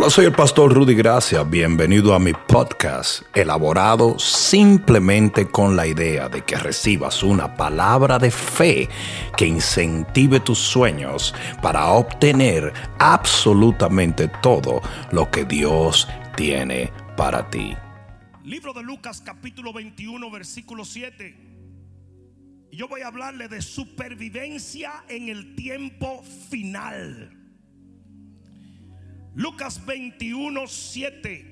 Hola, soy el pastor Rudy Gracia. Bienvenido a mi podcast, elaborado simplemente con la idea de que recibas una palabra de fe que incentive tus sueños para obtener absolutamente todo lo que Dios tiene para ti. Libro de Lucas capítulo 21 versículo 7. Y yo voy a hablarle de supervivencia en el tiempo final. Lucas 21, 7.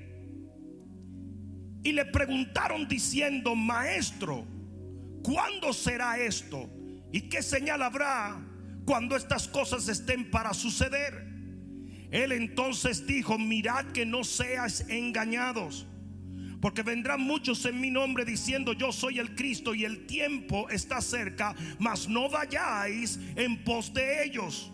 Y le preguntaron diciendo, maestro, ¿cuándo será esto? ¿Y qué señal habrá cuando estas cosas estén para suceder? Él entonces dijo, mirad que no seas engañados, porque vendrán muchos en mi nombre diciendo, yo soy el Cristo y el tiempo está cerca, mas no vayáis en pos de ellos.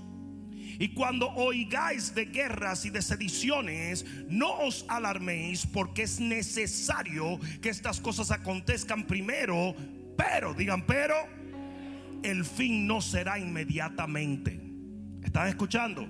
Y cuando oigáis de guerras y de sediciones, no os alarméis porque es necesario que estas cosas acontezcan primero, pero, digan, pero, el fin no será inmediatamente. ¿Están escuchando?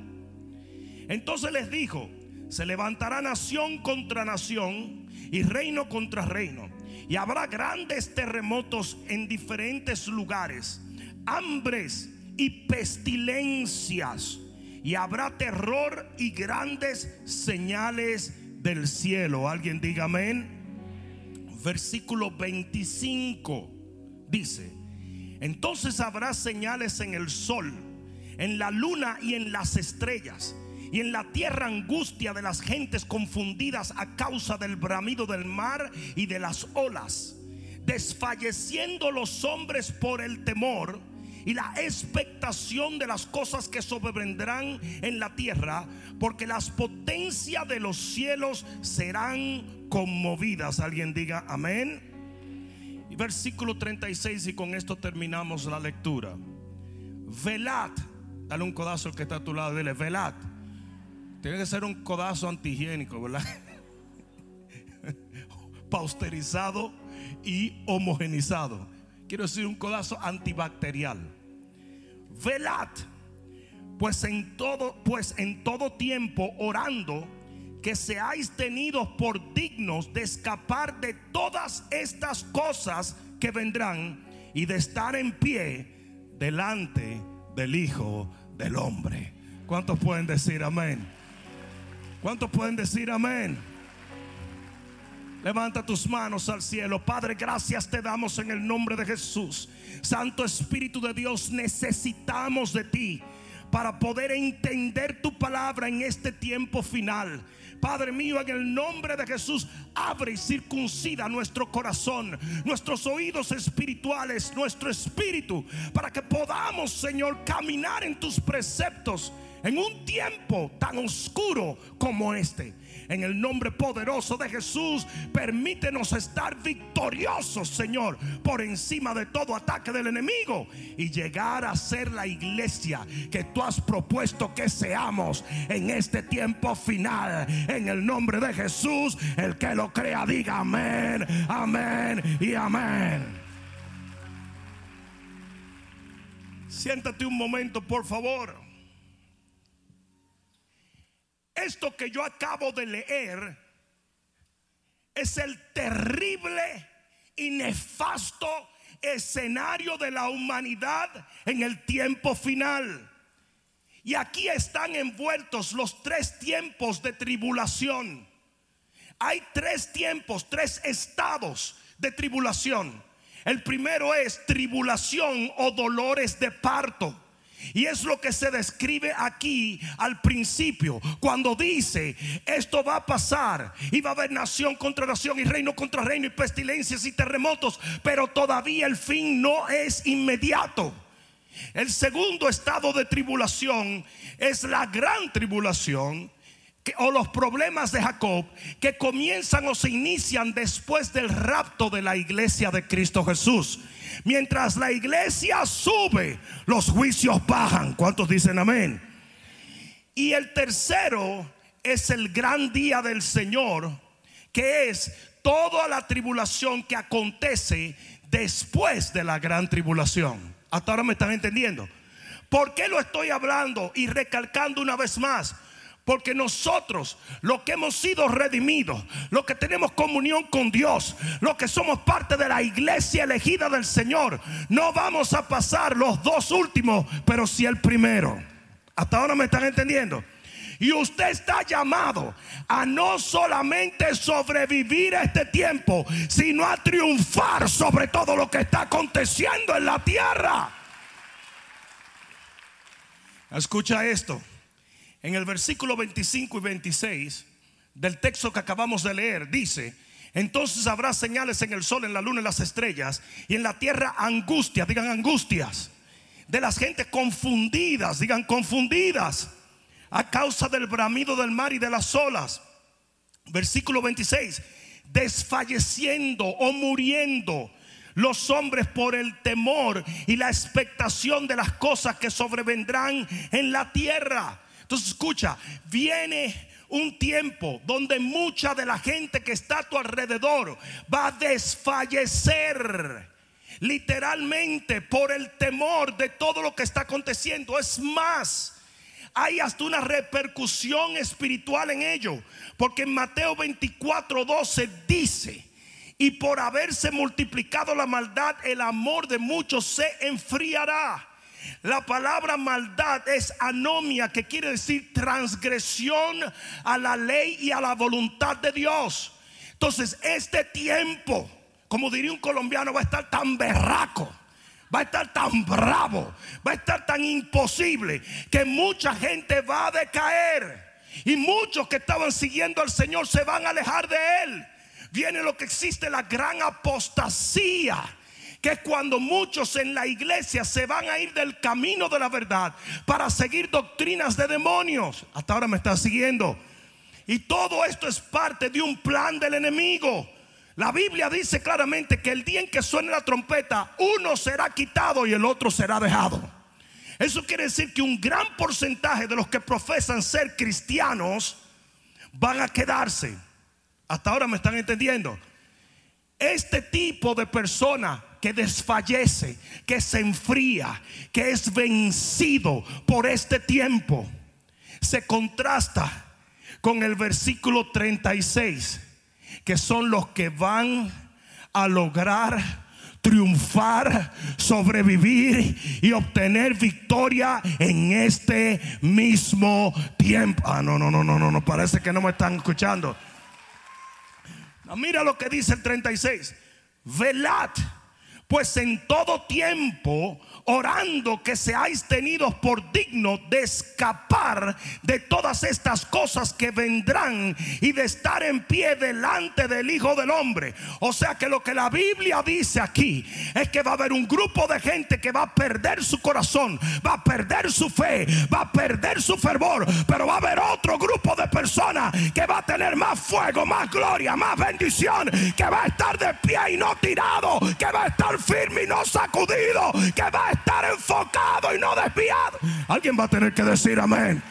Entonces les dijo, se levantará nación contra nación y reino contra reino. Y habrá grandes terremotos en diferentes lugares, hambres y pestilencias y habrá terror y grandes señales del cielo. Alguien diga amén. Versículo 25 dice, entonces habrá señales en el sol, en la luna y en las estrellas. Y en la tierra angustia de las gentes confundidas a causa del bramido del mar y de las olas. Desfalleciendo los hombres por el temor y la expectación de las cosas que sobrevendrán en la tierra, porque las potencias de los cielos serán conmovidas. Alguien diga amén. Y versículo 36 y con esto terminamos la lectura. Velad, dale un codazo al que está a tu lado, dile, velad. Tiene que ser un codazo antihigiénico, ¿verdad? Pausterizado y homogenizado. Quiero decir un codazo antibacterial velad, pues en todo, pues en todo tiempo orando que seáis tenidos por dignos de escapar de todas estas cosas que vendrán y de estar en pie delante del Hijo del Hombre. ¿Cuántos pueden decir amén? ¿Cuántos pueden decir amén? Levanta tus manos al cielo. Padre, gracias te damos en el nombre de Jesús. Santo Espíritu de Dios, necesitamos de ti para poder entender tu palabra en este tiempo final. Padre mío, en el nombre de Jesús, abre y circuncida nuestro corazón, nuestros oídos espirituales, nuestro espíritu, para que podamos, Señor, caminar en tus preceptos en un tiempo tan oscuro como este. En el nombre poderoso de Jesús, permítenos estar victoriosos, Señor, por encima de todo ataque del enemigo y llegar a ser la iglesia que tú has propuesto que seamos en este tiempo final. En el nombre de Jesús, el que lo crea, diga amén, amén y amén. Siéntate un momento, por favor. Esto que yo acabo de leer es el terrible y nefasto escenario de la humanidad en el tiempo final. Y aquí están envueltos los tres tiempos de tribulación. Hay tres tiempos, tres estados de tribulación. El primero es tribulación o dolores de parto. Y es lo que se describe aquí al principio, cuando dice, esto va a pasar y va a haber nación contra nación y reino contra reino y pestilencias y terremotos, pero todavía el fin no es inmediato. El segundo estado de tribulación es la gran tribulación o los problemas de Jacob que comienzan o se inician después del rapto de la iglesia de Cristo Jesús. Mientras la iglesia sube, los juicios bajan. ¿Cuántos dicen amén? Y el tercero es el gran día del Señor, que es toda la tribulación que acontece después de la gran tribulación. Hasta ahora me están entendiendo. ¿Por qué lo estoy hablando y recalcando una vez más? Porque nosotros, los que hemos sido redimidos, los que tenemos comunión con Dios, los que somos parte de la iglesia elegida del Señor, no vamos a pasar los dos últimos, pero sí el primero. Hasta ahora me están entendiendo. Y usted está llamado a no solamente sobrevivir a este tiempo, sino a triunfar sobre todo lo que está aconteciendo en la tierra. Escucha esto. En el versículo 25 y 26 del texto que acabamos de leer, dice, entonces habrá señales en el sol, en la luna, en las estrellas, y en la tierra angustias, digan angustias, de las gentes confundidas, digan confundidas, a causa del bramido del mar y de las olas. Versículo 26, desfalleciendo o muriendo los hombres por el temor y la expectación de las cosas que sobrevendrán en la tierra. Entonces escucha, viene un tiempo donde mucha de la gente que está a tu alrededor va a desfallecer literalmente por el temor de todo lo que está aconteciendo. Es más, hay hasta una repercusión espiritual en ello, porque en Mateo 24, 12 dice, y por haberse multiplicado la maldad, el amor de muchos se enfriará. La palabra maldad es anomia, que quiere decir transgresión a la ley y a la voluntad de Dios. Entonces, este tiempo, como diría un colombiano, va a estar tan berraco, va a estar tan bravo, va a estar tan imposible, que mucha gente va a decaer. Y muchos que estaban siguiendo al Señor se van a alejar de Él. Viene lo que existe, la gran apostasía que es cuando muchos en la iglesia se van a ir del camino de la verdad para seguir doctrinas de demonios. Hasta ahora me está siguiendo. Y todo esto es parte de un plan del enemigo. La Biblia dice claramente que el día en que suene la trompeta, uno será quitado y el otro será dejado. Eso quiere decir que un gran porcentaje de los que profesan ser cristianos van a quedarse. Hasta ahora me están entendiendo. Este tipo de persona que desfallece, que se enfría, que es vencido por este tiempo, se contrasta con el versículo 36, que son los que van a lograr triunfar, sobrevivir y obtener victoria en este mismo tiempo. Ah, no, no, no, no, no, no, parece que no me están escuchando. mira lo que dice el 36. Velad pues en todo tiempo orando que seáis tenidos por digno de escapar de todas estas cosas que vendrán y de estar en pie delante del Hijo del Hombre. O sea que lo que la Biblia dice aquí es que va a haber un grupo de gente que va a perder su corazón, va a perder su fe, va a perder su fervor, pero va a haber otro grupo de personas que va a tener más fuego, más gloria, más bendición, que va a estar de pie y no tirado, que va a estar firme y no sacudido, que va a estar enfocado y no desviado. Alguien va a tener que decir amén.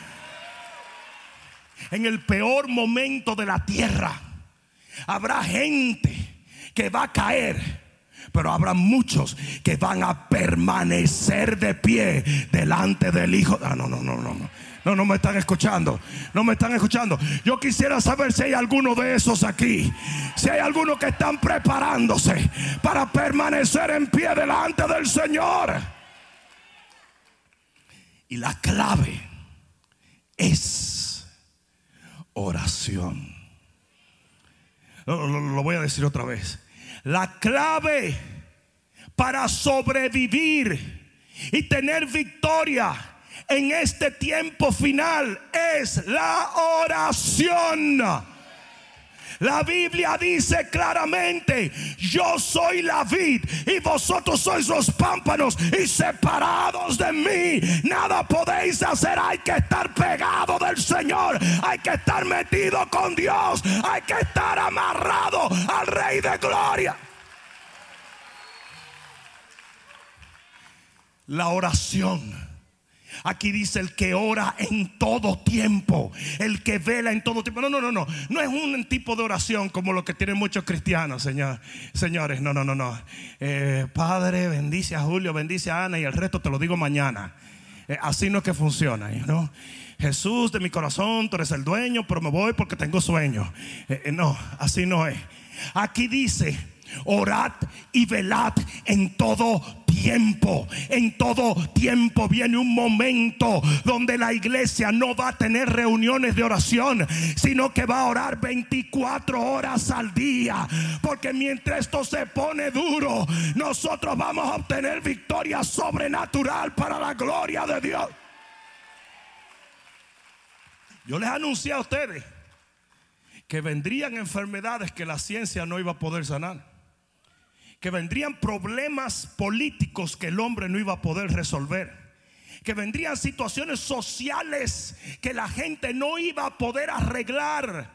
En el peor momento de la tierra habrá gente que va a caer. Pero habrá muchos que van a permanecer de pie delante del Hijo. Ah, no, no, no, no, no. No, me están escuchando. No me están escuchando. Yo quisiera saber si hay alguno de esos aquí. Si hay alguno que están preparándose para permanecer en pie delante del Señor. Y la clave es oración. Lo, lo, voy a decir otra vez. La clave para sobrevivir y tener victoria en este tiempo final es la oración. La Biblia dice claramente, yo soy la vid y vosotros sois los pámpanos y separados de mí, nada podéis hacer. Hay que estar pegado del Señor, hay que estar metido con Dios, hay que estar amarrado al Rey de Gloria. La oración Aquí dice el que ora en todo tiempo, el que vela en todo tiempo. No, no, no, no. No es un tipo de oración como lo que tienen muchos cristianos, señor, señores. No, no, no, no. Eh, padre, bendice a Julio, bendice a Ana y el resto te lo digo mañana. Eh, así no es que funciona, ¿no? Jesús de mi corazón, tú eres el dueño, pero me voy porque tengo sueño. Eh, no, así no es. Aquí dice, orad y velad en todo tiempo. En todo tiempo viene un momento donde la iglesia no va a tener reuniones de oración, sino que va a orar 24 horas al día. Porque mientras esto se pone duro, nosotros vamos a obtener victoria sobrenatural para la gloria de Dios. Yo les anuncié a ustedes que vendrían enfermedades que la ciencia no iba a poder sanar. Que vendrían problemas políticos que el hombre no iba a poder resolver. Que vendrían situaciones sociales que la gente no iba a poder arreglar.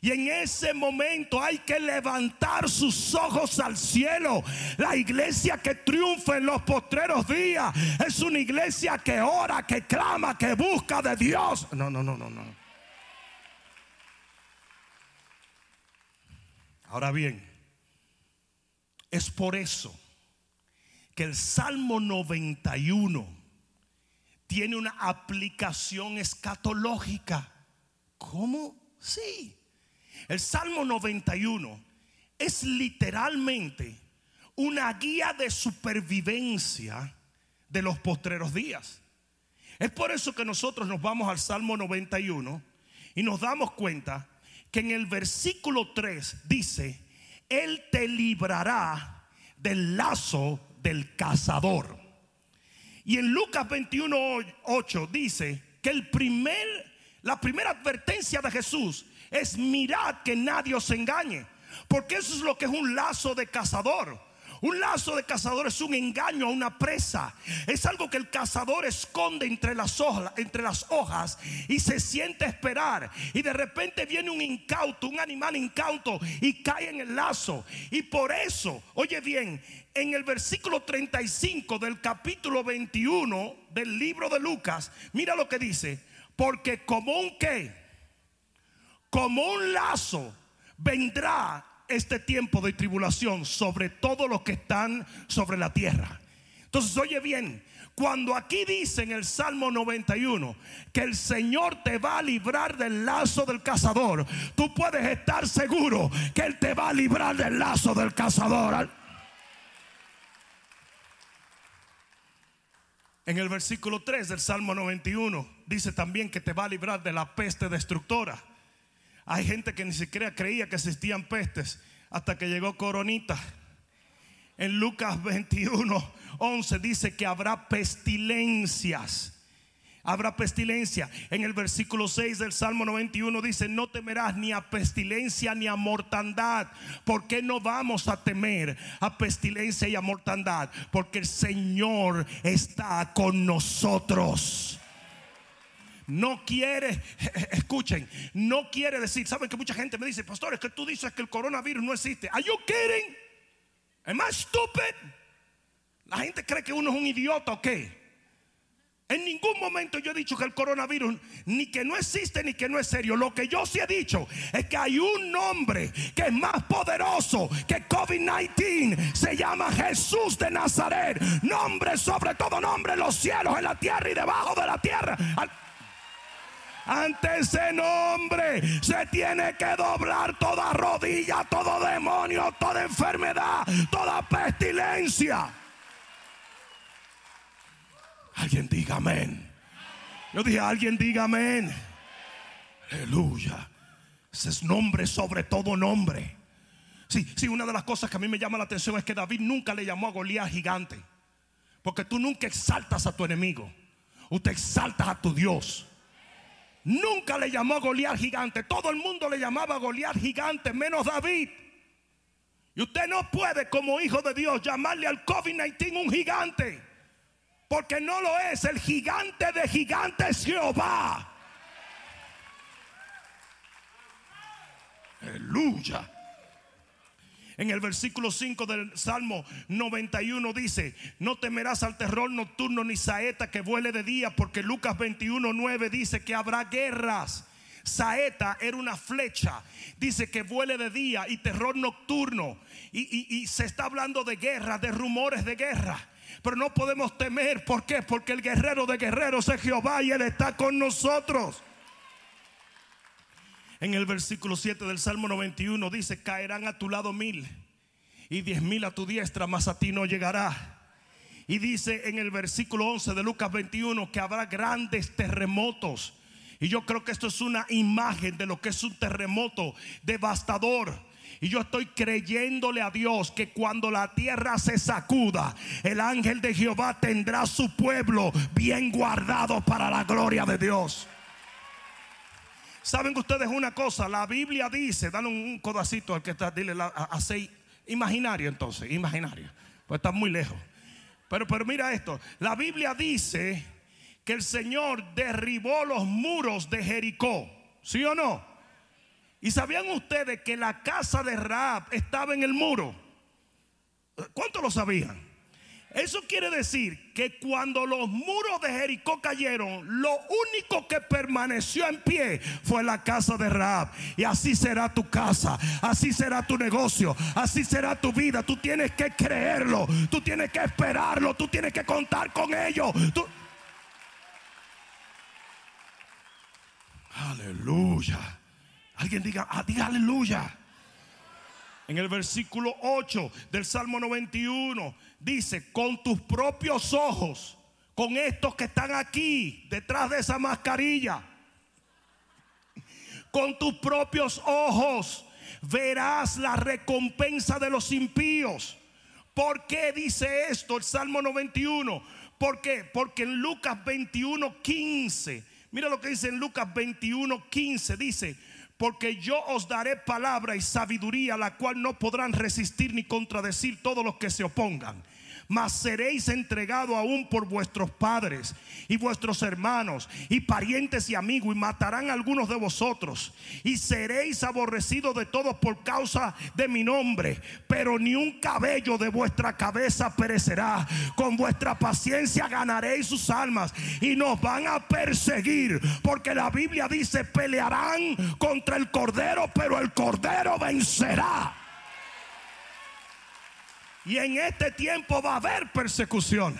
Y en ese momento hay que levantar sus ojos al cielo. La iglesia que triunfa en los postreros días es una iglesia que ora, que clama, que busca de Dios. No, no, no, no, no. Ahora bien, es por eso que el Salmo 91 tiene una aplicación escatológica. ¿Cómo? Sí. El Salmo 91 es literalmente una guía de supervivencia de los postreros días. Es por eso que nosotros nos vamos al Salmo 91 y nos damos cuenta que en el versículo 3 dice, Él te librará del lazo del cazador. Y en Lucas 21, 8 dice que el primer, la primera advertencia de Jesús es mirad que nadie os engañe. Porque eso es lo que es un lazo de cazador. Un lazo de cazador es un engaño a una presa. Es algo que el cazador esconde entre las, hojas, y se siente esperar. Y de repente viene un incauto, un animal incauto y cae en el lazo. Y por eso, oye bien, en el versículo 35 del capítulo 21 del libro de Lucas, mira lo que dice. Porque como un que, como un lazo, vendrá este tiempo de tribulación sobre todos los que están sobre la tierra. Entonces, oye bien, cuando aquí dice en el Salmo 91 que el Señor te va a librar del lazo del cazador, tú puedes estar seguro que Él te va a librar del lazo del cazador. En el versículo 3 del Salmo 91 dice también que te va a librar de la peste destructora. Hay gente que ni siquiera creía que existían pestes hasta que llegó Coronita. En Lucas 21, 11 dice que habrá pestilencias. Habrá pestilencia. En el versículo 6 del Salmo 91 dice, no temerás ni a pestilencia ni a mortandad. ¿Por qué no vamos a temer a pestilencia y a mortandad? Porque el Señor está con nosotros no quiere, escuchen, no quiere decir, saben que mucha gente me dice, pastor, es que tú dices que el coronavirus no existe. Are you kidding? Am I stupid? La gente cree que uno es un idiota o qué. En ningún momento yo he dicho que el coronavirus ni que no existe ni que no es serio. Lo que yo sí he dicho es que hay un nombre que es más poderoso que COVID-19. Se llama Jesús de Nazaret. Nombre sobre todo nombre en los cielos, en la tierra y debajo de la tierra. Ante ese nombre se tiene que doblar toda rodilla, todo demonio, toda enfermedad, toda pestilencia. Alguien diga amén. Yo dije, alguien diga amén. Aleluya. Ese es nombre sobre todo nombre. Sí, sí, una de las cosas que a mí me llama la atención es que David nunca le llamó a Goliat gigante. Porque tú nunca exaltas a tu enemigo. Usted exaltas a tu Dios. Nunca le llamó Goliat gigante. Todo el mundo le llamaba Goliat gigante, menos David. Y usted no puede, como hijo de Dios, llamarle al COVID-19 un gigante. Porque no lo es. El gigante de gigantes es Jehová. Aleluya. En el versículo 5 del Salmo 91 dice, no temerás al terror nocturno ni saeta que vuele de día, porque Lucas 21, 9 dice que habrá guerras. Saeta era una flecha, dice que vuele de día y terror nocturno. Y, se está hablando de guerra, de rumores de guerra. Pero no podemos temer. ¿Por qué? Porque el guerrero de guerreros es Jehová y Él está con nosotros. En el versículo 7 del Salmo 91 dice, caerán a tu lado mil y diez mil a tu diestra, mas a ti no llegará. Y dice en el versículo 11 de Lucas 21 que habrá grandes terremotos. Y yo creo que esto es una imagen de lo que es un terremoto devastador. Y yo estoy creyéndole a Dios que cuando la tierra se sacuda, el ángel de Jehová tendrá su pueblo bien guardado para la gloria de Dios. Saben ustedes una cosa, la Biblia dice, dale un codacito al que está, dile a, a imaginario entonces, imaginario, pues está muy lejos. Pero, pero mira esto, la Biblia dice que el Señor derribó los muros de Jericó, ¿sí o no? ¿Y sabían ustedes que la casa de Raab estaba en el muro? ¿Cuánto lo sabían? Eso quiere decir que cuando los muros de Jericó cayeron, lo único que permaneció en pie fue la casa de Raab. Y así será tu casa, así será tu negocio, así será tu vida. Tú tienes que creerlo, tú tienes que esperarlo, tú tienes que contar con ello. Aleluya. Alguien diga, ah, diga aleluya. En el versículo 8 del Salmo 91 dice, con tus propios ojos, con estos que están aquí, detrás de esa mascarilla, con tus propios ojos verás la recompensa de los impíos. ¿Por qué dice esto el Salmo 91? ¿Por qué? Porque en Lucas 21, 15, mira lo que dice en Lucas 21, 15, dice, porque yo os daré palabra y sabiduría, la cual no podrán resistir ni contradecir todos los que se opongan mas seréis entregados aún por vuestros padres y vuestros hermanos y parientes y amigos y matarán a algunos de vosotros y seréis aborrecidos de todos por causa de mi nombre, pero ni un cabello de vuestra cabeza perecerá. Con vuestra paciencia ganaréis sus almas y nos van a perseguir, porque la Biblia dice, pelearán contra el cordero, pero el cordero vencerá. Y en este tiempo va a haber persecución.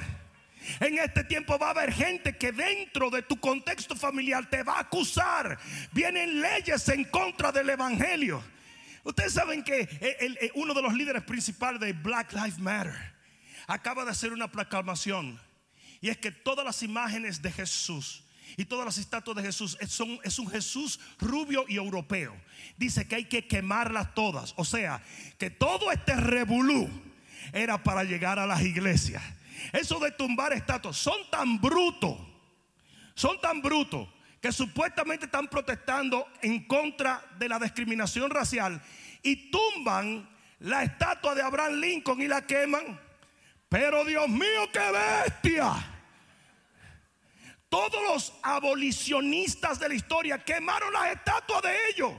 En este tiempo va a haber gente que dentro de tu contexto familiar te va a acusar. Vienen leyes en contra del Evangelio. Ustedes saben que uno de los líderes principales de Black Lives Matter acaba de hacer una proclamación. Y es que todas las imágenes de Jesús y todas las estatuas de Jesús son, es un Jesús rubio y europeo. Dice que hay que quemarlas todas. O sea, que todo este revolú era para llegar a las iglesias. Eso de tumbar estatuas son tan brutos, son tan brutos que supuestamente están protestando en contra de la discriminación racial y tumban la estatua de Abraham Lincoln y la queman. Pero Dios mío, qué bestia. Todos los abolicionistas de la historia quemaron las estatuas de ellos.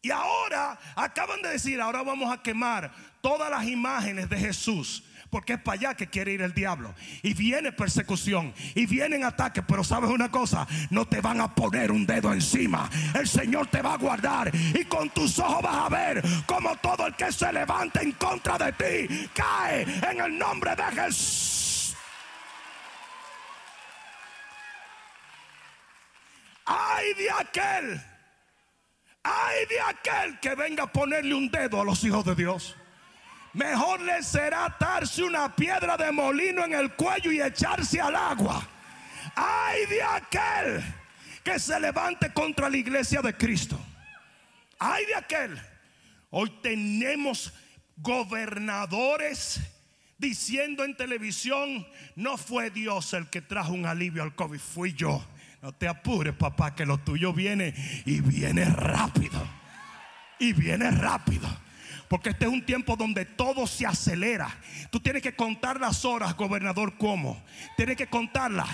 Y ahora acaban de decir, ahora vamos a quemar todas las imágenes de Jesús. Porque es para allá que quiere ir el diablo. Y viene persecución. Y vienen ataques. Pero sabes una cosa. No te van a poner un dedo encima. El Señor te va a guardar. Y con tus ojos vas a ver como todo el que se levante en contra de ti cae en el nombre de Jesús. Ay de aquel Ay de aquel que venga a ponerle un dedo a los hijos de Dios. Mejor le será atarse una piedra de molino en el cuello y echarse al agua. Ay de aquel que se levante contra la iglesia de Cristo. Ay de aquel. Hoy tenemos gobernadores diciendo en televisión, no fue Dios el que trajo un alivio al COVID, fui yo. No te apures, papá, que lo tuyo viene y viene rápido. Y viene rápido. Porque este es un tiempo donde todo se acelera. Tú tienes que contar las horas, gobernador, ¿cómo? Tienes que contarlas.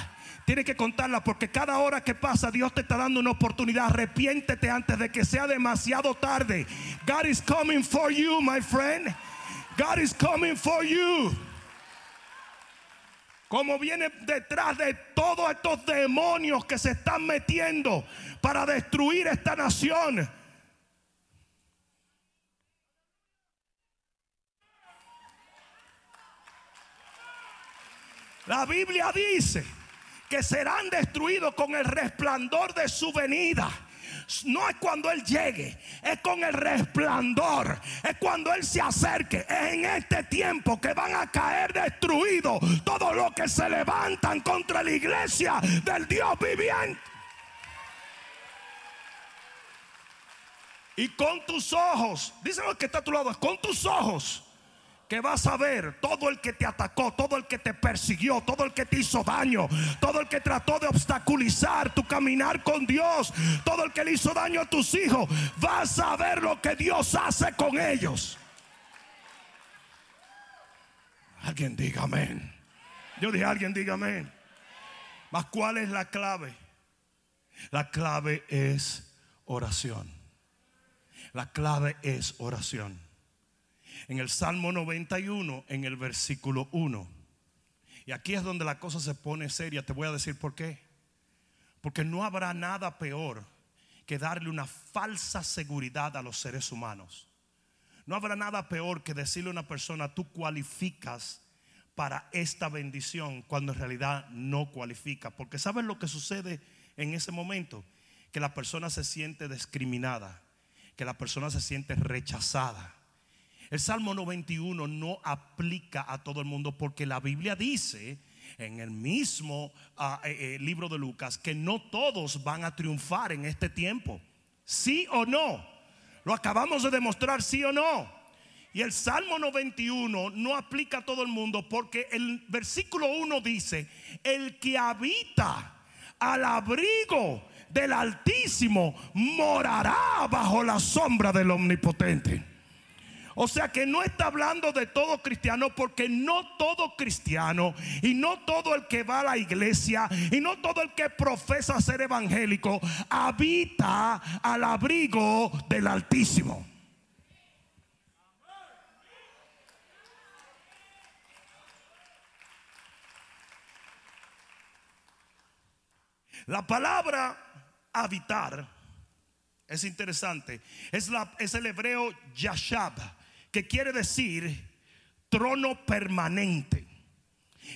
Tienes que contarlas porque cada hora que pasa Dios te está dando una oportunidad. Arrepiéntete antes de que sea demasiado tarde. God is coming for you, my friend. God is coming for you como viene detrás de todos estos demonios que se están metiendo para destruir esta nación. La Biblia dice que serán destruidos con el resplandor de su venida. No es cuando Él llegue, es con el resplandor, es cuando Él se acerque. Es en este tiempo que van a caer destruidos todos los que se levantan contra la iglesia del Dios viviente. Y con tus ojos, díselo que está a tu lado, con tus ojos que vas a ver todo el que te atacó, todo el que te persiguió, todo el que te hizo daño, todo el que trató de obstaculizar tu caminar con Dios, todo el que le hizo daño a tus hijos, vas a ver lo que Dios hace con ellos. Alguien diga amén. Yo dije, alguien diga amén. Mas ¿cuál es la clave? La clave es oración. La clave es oración. En el Salmo 91, en el versículo 1. Y aquí es donde la cosa se pone seria. Te voy a decir por qué. Porque no habrá nada peor que darle una falsa seguridad a los seres humanos. No habrá nada peor que decirle a una persona, tú cualificas para esta bendición cuando en realidad no cualifica. Porque ¿sabes lo que sucede en ese momento? Que la persona se siente discriminada que la persona se siente rechazada. El Salmo 91 no aplica a todo el mundo porque la Biblia dice en el mismo ah, eh, eh, libro de Lucas que no todos van a triunfar en este tiempo. ¿Sí o no? Lo acabamos de demostrar, sí o no. Y el Salmo 91 no aplica a todo el mundo porque el versículo 1 dice, el que habita al abrigo del Altísimo morará bajo la sombra del Omnipotente. O sea que no está hablando de todo cristiano porque no todo cristiano y no todo el que va a la iglesia y no todo el que profesa ser evangélico habita al abrigo del Altísimo. La palabra habitar es interesante. Es, la, es el hebreo yashab, que quiere decir trono permanente.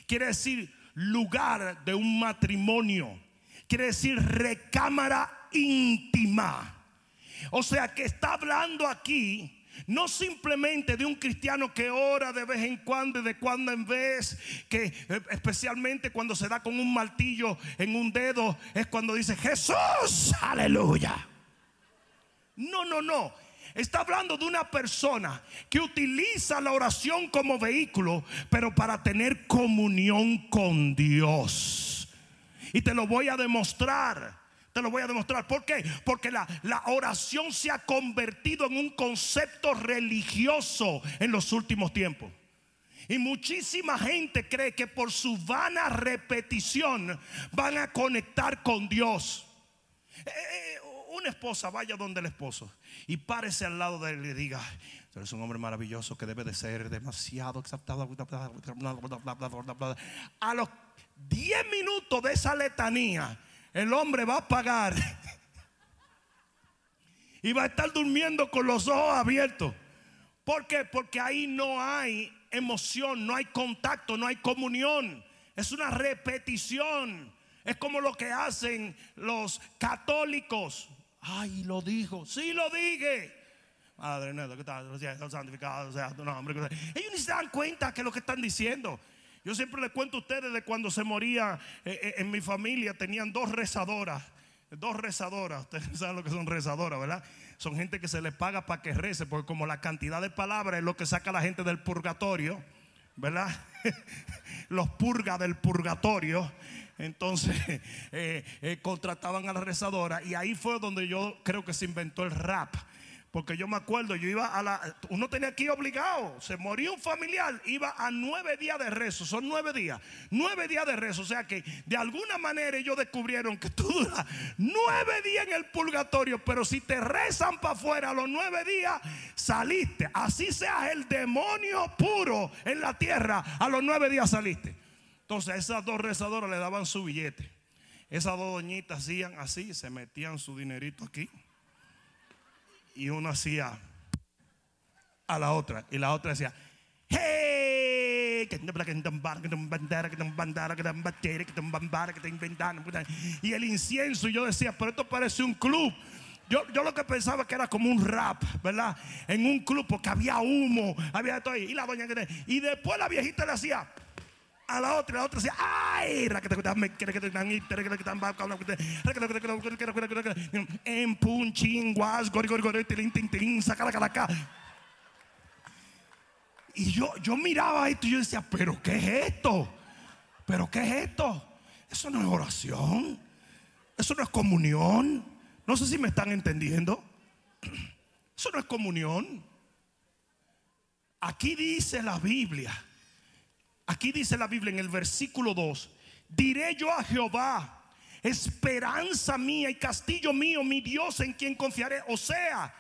Quiere decir lugar de un matrimonio. Quiere decir recámara íntima. O sea que está hablando aquí no simplemente de un cristiano que ora de vez en cuando y de cuando en vez, que eh, especialmente cuando se da con un martillo en un dedo, es cuando dice Jesús, aleluya. No, no, no. Está hablando de una persona que utiliza la oración como vehículo, pero para tener comunión con Dios. Y te lo voy a demostrar lo voy a demostrar. ¿Por qué? Porque la, la oración se ha convertido en un concepto religioso en los últimos tiempos. Y muchísima gente cree que por su vana repetición van a conectar con Dios. Eh, eh, una esposa vaya donde el esposo y párese al lado de él y diga, tú eres un hombre maravilloso que debe de ser demasiado exaltado. A los 10 minutos de esa letanía, el hombre va a pagar y va a estar durmiendo con los ojos abiertos. ¿Por qué? Porque ahí no hay emoción, no hay contacto, no hay comunión. Es una repetición. Es como lo que hacen los católicos. Ay, lo dijo. Sí, lo dije. Madre mía, ¿qué tal? Santificado, sea, no, hombre, ellos ni se dan cuenta que lo que están diciendo. Yo siempre les cuento a ustedes de cuando se moría eh, eh, en mi familia, tenían dos rezadoras. Dos rezadoras, ustedes saben lo que son rezadoras, ¿verdad? Son gente que se les paga para que rece, porque como la cantidad de palabras es lo que saca a la gente del purgatorio, ¿verdad? Los purga del purgatorio. Entonces eh, contrataban a la rezadora y ahí fue donde yo creo que se inventó el rap. Porque yo me acuerdo, yo iba a la. Uno tenía que obligado. Se moría un familiar, iba a nueve días de rezo. Son nueve días. Nueve días de rezo. O sea que de alguna manera ellos descubrieron que tú duras nueve días en el purgatorio. Pero si te rezan para afuera a los nueve días, saliste. Así seas el demonio puro en la tierra, a los nueve días saliste. Entonces, esas dos rezadoras le daban su billete. Esas dos doñitas hacían así, se metían su dinerito aquí y uno hacía a la otra y la otra decía, ¡Hey! Y el incienso, y yo decía, pero esto parece un club. Yo, yo, lo que pensaba que era como un rap, ¿verdad? En un club, porque había humo, había todo ahí. Y la doña Y después la viejita le hacía a la otra, y la otra decía, ¡ay! En punching, guas, gori, gori, gori, tilín, tin, tin, saca la calaca. Y yo, yo miraba esto y yo decía, ¿pero qué es esto? ¿Pero qué es esto? Eso no es oración. Eso no es comunión. No sé si me están entendiendo. Eso no es comunión. Aquí dice la Biblia Aquí dice la Biblia en el versículo 2, diré yo a Jehová, esperanza mía y castillo mío, mi Dios en quien confiaré. O sea,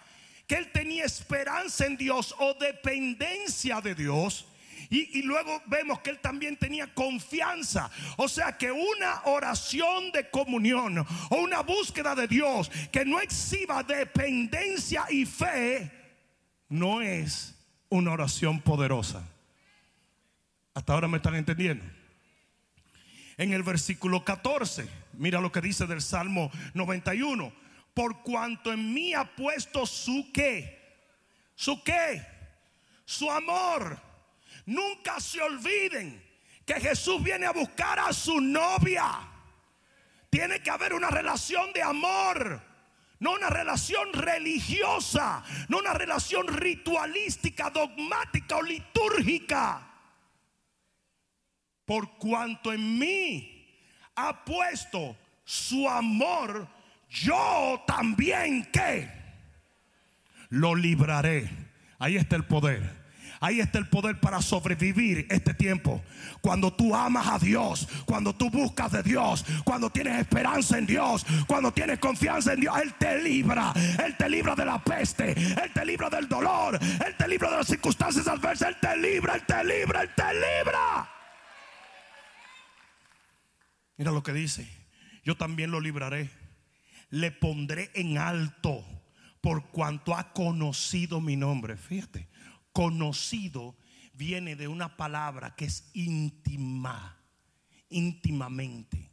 que él tenía esperanza en Dios o dependencia de Dios. Y, y, luego vemos que él también tenía confianza. O sea que una oración de comunión o una búsqueda de Dios que no exhiba dependencia y fe, no es una oración poderosa. Hasta ahora me están entendiendo. En el versículo 14, mira lo que dice del Salmo 91. Por cuanto en mí ha puesto su qué, su qué, su amor. Nunca se olviden que Jesús viene a buscar a su novia. Tiene que haber una relación de amor. No una relación religiosa, no una relación ritualística, dogmática o litúrgica por cuanto en mí ha puesto su amor, yo también que lo libraré. Ahí está el poder. Ahí está el poder para sobrevivir este tiempo. Cuando tú amas a Dios, cuando tú buscas de Dios, cuando tienes esperanza en Dios, cuando tienes confianza en Dios, Él te libra. Él te libra de la peste, Él te libra del dolor, Él te libra de las circunstancias adversas, Él te libra, Él te libra, Él te libra. Mira lo que dice. Yo también lo libraré. Le pondré en alto por cuanto ha conocido mi nombre. Fíjate, conocido viene de una palabra que es íntima, íntimamente.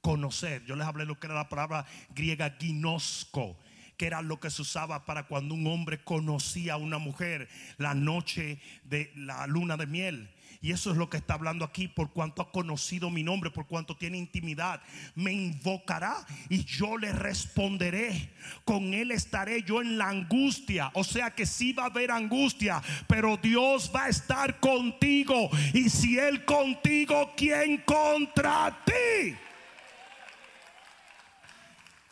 Conocer. Yo les hablé lo que era la palabra griega ginosco que era lo que se usaba para cuando un hombre conocía a una mujer la noche de la luna de miel. Y eso es lo que está hablando aquí, por cuanto ha conocido mi nombre, por cuanto tiene intimidad. Me invocará y yo le responderé. Con él estaré yo en la angustia. O sea que sí va a haber angustia, pero Dios va a estar contigo. Y si él contigo, ¿quién contra ti?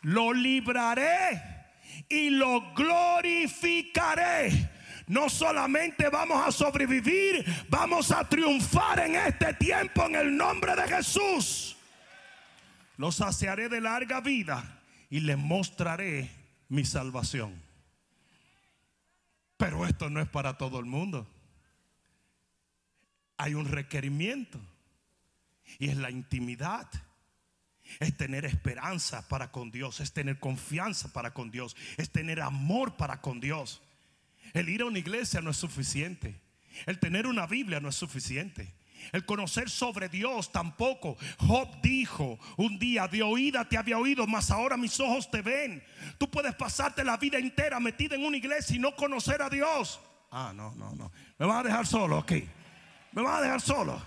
Lo libraré y lo glorificaré no solamente vamos a sobrevivir, vamos a triunfar en este tiempo en el nombre de Jesús. Los saciaré de larga vida y les mostraré mi salvación. Pero esto no es para todo el mundo. Hay un requerimiento y es la intimidad. Es tener esperanza para con Dios, es tener confianza para con Dios, es tener amor para con Dios. El ir a una iglesia no es suficiente. El tener una Biblia no es suficiente. El conocer sobre Dios tampoco. Job dijo un día, de oída te había oído, mas ahora mis ojos te ven. Tú puedes pasarte la vida entera metida en una iglesia y no conocer a Dios. Ah, no, no, no. Me vas a dejar solo aquí. Me vas a dejar solo.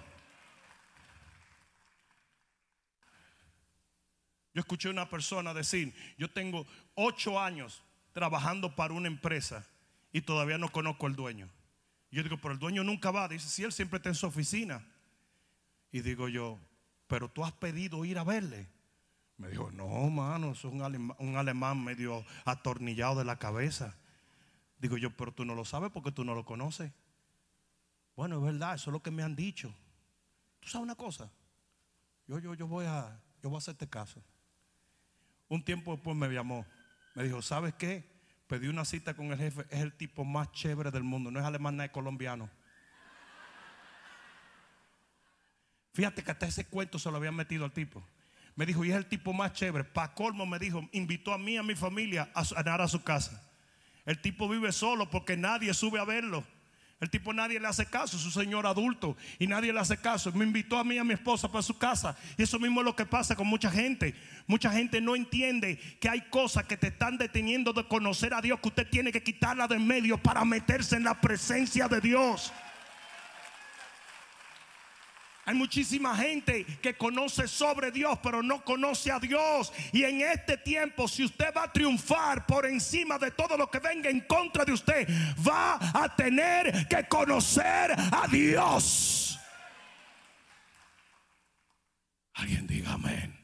Yo escuché una persona decir, yo tengo ocho años trabajando para una empresa y todavía no conozco al dueño. Yo digo, pero el dueño nunca va. Dice, si él siempre está en su oficina. Y digo yo, pero tú has pedido ir a verle. Me dijo, no, mano, es un alemán, un alemán medio atornillado de la cabeza. Digo yo, pero tú no lo sabes porque tú no lo conoces. Bueno, es verdad, eso es lo que me han dicho. ¿Tú sabes una cosa? Yo, yo, yo voy a, yo voy a hacerte caso. Un tiempo después me llamó. Me dijo, ¿sabes qué? pedí una cita con el jefe, es el tipo más chévere del mundo, no es alemán, no es colombiano. Fíjate que hasta ese cuento se lo habían metido al tipo. Me dijo, y es el tipo más chévere. Pa' colmo me dijo, invitó a mí y a mi familia a cenar a su casa. El tipo vive solo porque nadie sube a verlo. El tipo nadie le hace caso, es un señor adulto y nadie le hace caso. Me invitó a mí y a mi esposa para su casa. Y eso mismo es lo que pasa con mucha gente. Mucha gente no entiende que hay cosas que te están deteniendo de conocer a Dios, que usted tiene que quitarla de en medio para meterse en la presencia de Dios. Hay muchísima gente que conoce sobre Dios, pero no conoce a Dios. Y en este tiempo, si usted va a triunfar por encima de todo lo que venga en contra de usted, va a tener que conocer a Dios. Alguien diga amén.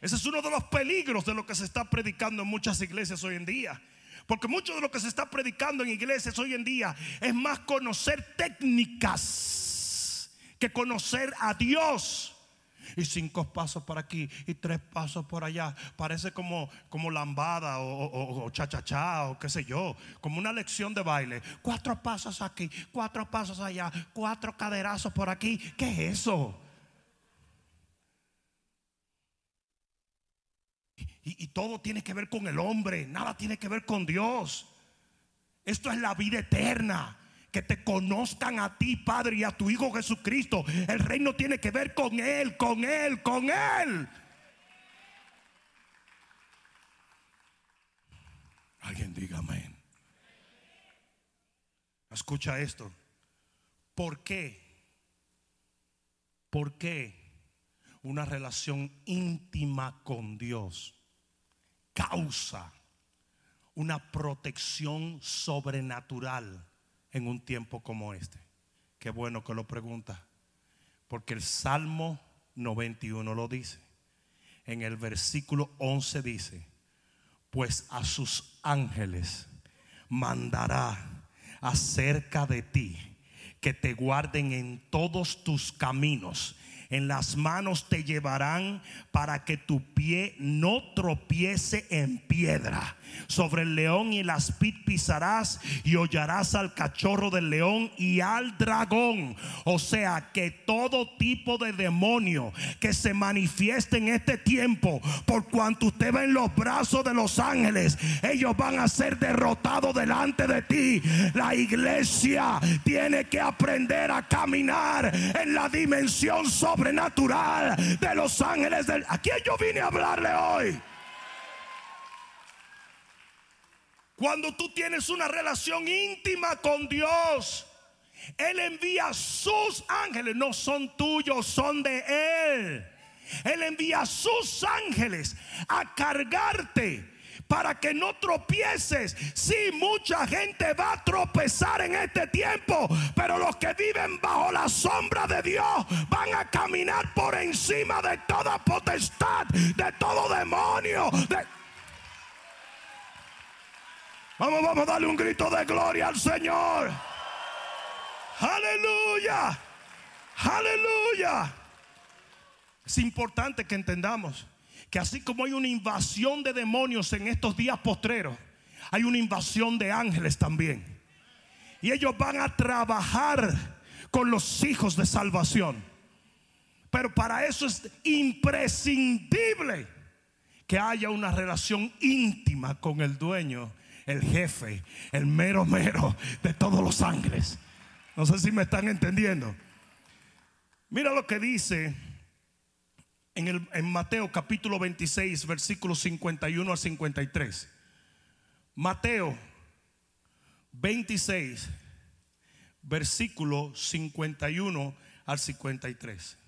Ese es uno de los peligros de lo que se está predicando en muchas iglesias hoy en día. Porque mucho de lo que se está predicando en iglesias hoy en día es más conocer técnicas que conocer a Dios. Y cinco pasos por aquí y tres pasos por allá. Parece como, como lambada o, o, cha o qué sé yo. Como una lección de baile. Cuatro pasos aquí, cuatro pasos allá, cuatro caderazos por aquí. ¿Qué es eso? Y todo tiene que ver con el hombre. Nada tiene que ver con Dios. Esto es la vida eterna que te conozcan a ti, Padre, y a tu Hijo Jesucristo. El reino tiene que ver con Él, con Él, con Él. Alguien diga amén. Escucha esto. ¿Por qué? ¿Por qué una relación íntima con Dios causa una protección sobrenatural en un tiempo como este? Qué bueno que lo pregunta. Porque el Salmo 91 lo dice. En el versículo 11 dice, pues a sus ángeles mandará acerca de ti que te guarden en todos tus caminos en las manos te llevarán para que tu pie no tropiece en piedra. Sobre el león y el aspid pisarás y hollarás al cachorro del león y al dragón. O sea que todo tipo de demonio que se manifieste en este tiempo, por cuanto usted va en los brazos de los ángeles, ellos van a ser derrotados delante de ti. La iglesia tiene que aprender a caminar en la dimensión sobre sobrenatural de los ángeles del... ¿A quién yo vine a hablarle hoy? Cuando tú tienes una relación íntima con Dios, Él envía sus ángeles, no son tuyos, son de Él. Él envía sus ángeles a cargarte para que no tropieces. Si mucha gente va a tropezar en este tiempo, pero los que viven bajo la sombra de Dios van a caminar por encima de toda potestad, de todo demonio. Vamos, vamos a darle un grito de gloria al Señor. Aleluya. Aleluya. Es importante que entendamos que así como hay una invasión de demonios en estos días postreros, hay una invasión de ángeles también. Y ellos van a trabajar con los hijos de salvación. Pero para eso es imprescindible que haya una relación íntima con el dueño, el jefe, el mero mero de todos los ángeles. No sé si me están entendiendo. Mira lo que dice en, Mateo capítulo 26, versículos 51 al 53. Mateo 26, versículo 51 al 53.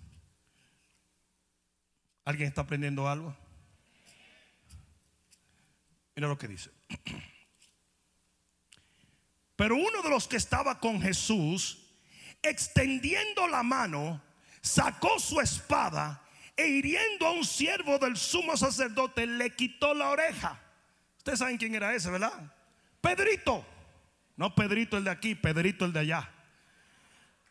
¿Alguien está aprendiendo algo? Mira lo que dice. Pero uno de los que estaba con Jesús, extendiendo la mano, sacó su espada e hiriendo a un siervo del sumo sacerdote, le quitó la oreja. Ustedes saben quién era ese, ¿verdad? Pedrito. No Pedrito el de aquí, Pedrito el de allá.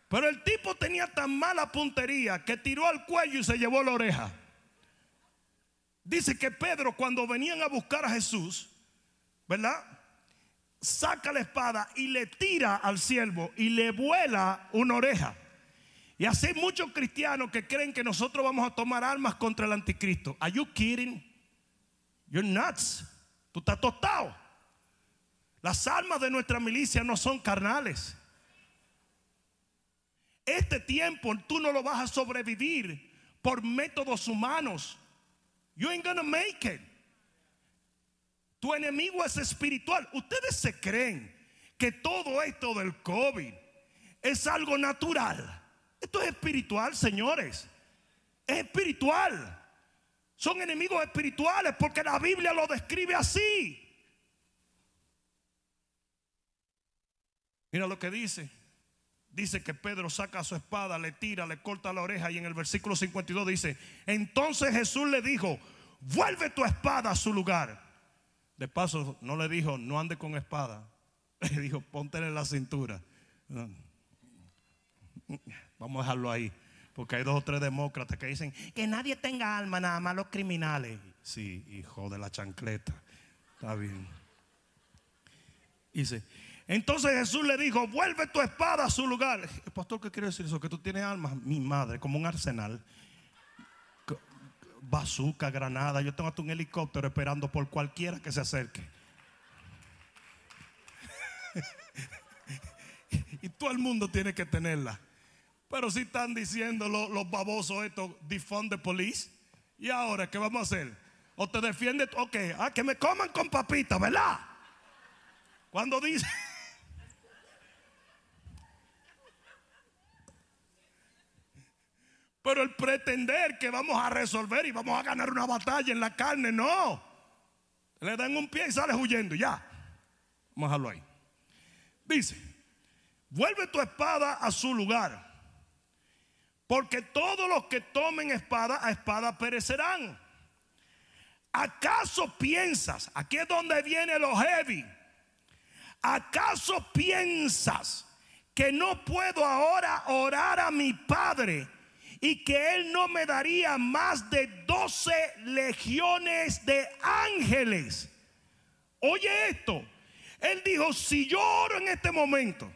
Pero el tipo tenía tan mala puntería que tiró al cuello y se llevó la oreja. Dice que Pedro cuando venían a buscar a Jesús, ¿verdad? Saca la espada y le tira al siervo y le vuela una oreja. Y así muchos cristianos que creen que nosotros vamos a tomar armas contra el anticristo. Are you kidding? You're nuts. Tú estás tostado. Las armas de nuestra milicia no son carnales. este tiempo tú no lo vas a sobrevivir por métodos humanos. You ain't gonna make it. Tu enemigo es espiritual. Ustedes se creen que todo esto del COVID es algo natural. Esto es espiritual, señores. Es espiritual. Son enemigos espirituales porque la Biblia lo describe así. Mira lo que dice. Dice que Pedro saca su espada, le tira, le corta la oreja y en el versículo 52 dice, entonces Jesús le dijo, vuelve tu espada a su lugar. De paso, no le dijo, no ande con espada. Le dijo, ponte en la cintura. Vamos a dejarlo ahí. Porque hay dos o tres demócratas que dicen que nadie tenga alma, nada más los criminales. Sí, hijo de la chancleta. Está bien. Dice, entonces Jesús le dijo, vuelve tu espada a su lugar. Pastor, ¿qué quiere decir eso? Que tú tienes alma, mi madre, como un arsenal. Bazooka, granada. Yo tengo hasta un helicóptero esperando por cualquiera que se acerque. y todo el mundo tiene que tenerla. Pero si están diciendo los, babosos estos, defund the police. ¿Y ahora qué vamos a hacer? O te defiende, ok, ah, que me coman con papita, ¿verdad? Cuando dice... Pero el pretender que vamos a resolver y vamos a ganar una batalla en la carne, no. Le dan un pie y sales huyendo, ya. Vamos a dejarlo ahí. Dice, vuelve tu espada a su lugar porque todos los que tomen espada a espada perecerán. ¿Acaso piensas? Aquí es donde viene lo heavy. ¿Acaso piensas que no puedo ahora orar a mi Padre y que Él no me daría más de 12 legiones de ángeles? Oye esto. Él dijo, si yo oro en este momento,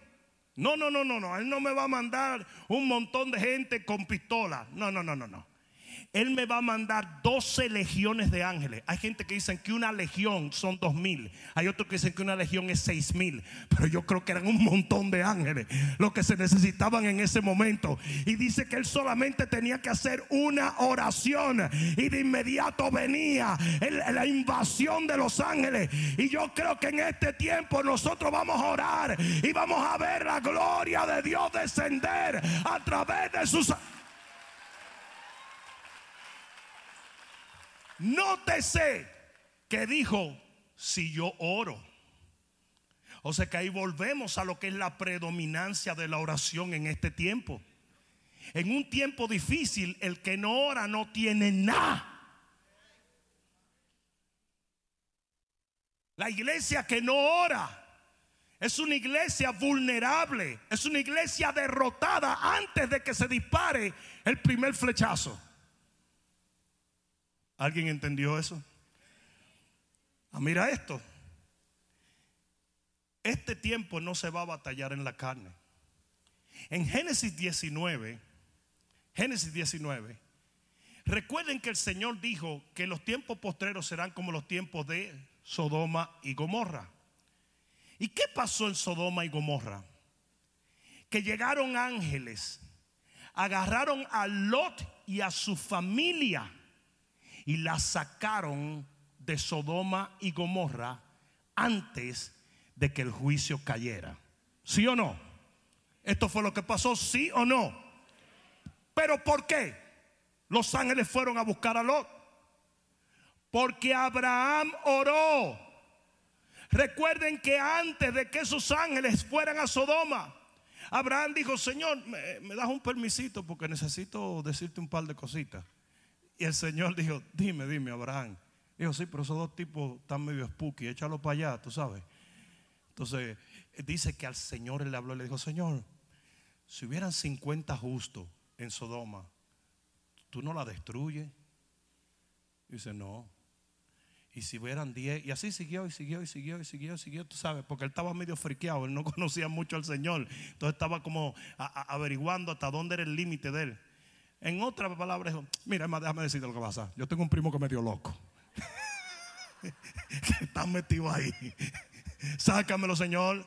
no, no, no, no, no. Él no me va a mandar un montón de gente con pistola. No, no, no, no, no. Él me va a mandar 12 legiones de ángeles. Hay gente que dicen que una legión son dos mil. Hay otros que dicen que una legión es seis mil. Pero yo creo que eran un montón de ángeles los que se necesitaban en ese momento. Y dice que él solamente tenía que hacer una oración. Y de inmediato venía la invasión de los ángeles. Y yo creo que en este tiempo nosotros vamos a orar y vamos a ver la gloria de Dios descender a través de sus Nótese que dijo, si yo oro. O sea que ahí volvemos a lo que es la predominancia de la oración en este tiempo. En un tiempo difícil, el que no ora no tiene nada. La iglesia que no ora es una iglesia vulnerable, es una iglesia derrotada antes de que se dispare el primer flechazo. ¿Alguien entendió eso? Ah, mira esto. Este tiempo no se va a batallar en la carne. En Génesis 19, Génesis 19, recuerden que el Señor dijo que los tiempos postreros serán como los tiempos de Sodoma y Gomorra. ¿Y qué pasó en Sodoma y Gomorra? Que llegaron ángeles, agarraron a Lot y a su familia y la sacaron de Sodoma y Gomorra antes de que el juicio cayera. ¿Sí o no? ¿Esto fue lo que pasó? ¿Sí o no? ¿Pero por qué? Los ángeles fueron a buscar a Lot. Porque Abraham oró. Recuerden que antes de que esos ángeles fueran a Sodoma, Abraham dijo, Señor, me, me das un permisito porque necesito decirte un par de cositas. Y el Señor dijo, dime, dime, Abraham. Dijo, sí, pero esos dos tipos están medio spooky, échalo para allá, tú sabes. Entonces, dice que al Señor le habló y le dijo, Señor, si hubieran 50 justos en Sodoma, ¿tú no la destruyes? dice, no. Y si hubieran 10, y así siguió, y siguió, y siguió, y siguió, y siguió, tú sabes, porque él estaba medio friqueado, él no conocía mucho al Señor. Entonces estaba como averiguando hasta dónde era el límite de él. En otras palabras, mira, déjame decirte lo que pasa. Yo tengo un primo que me dio loco. que está metido ahí. Sácamelo, Señor.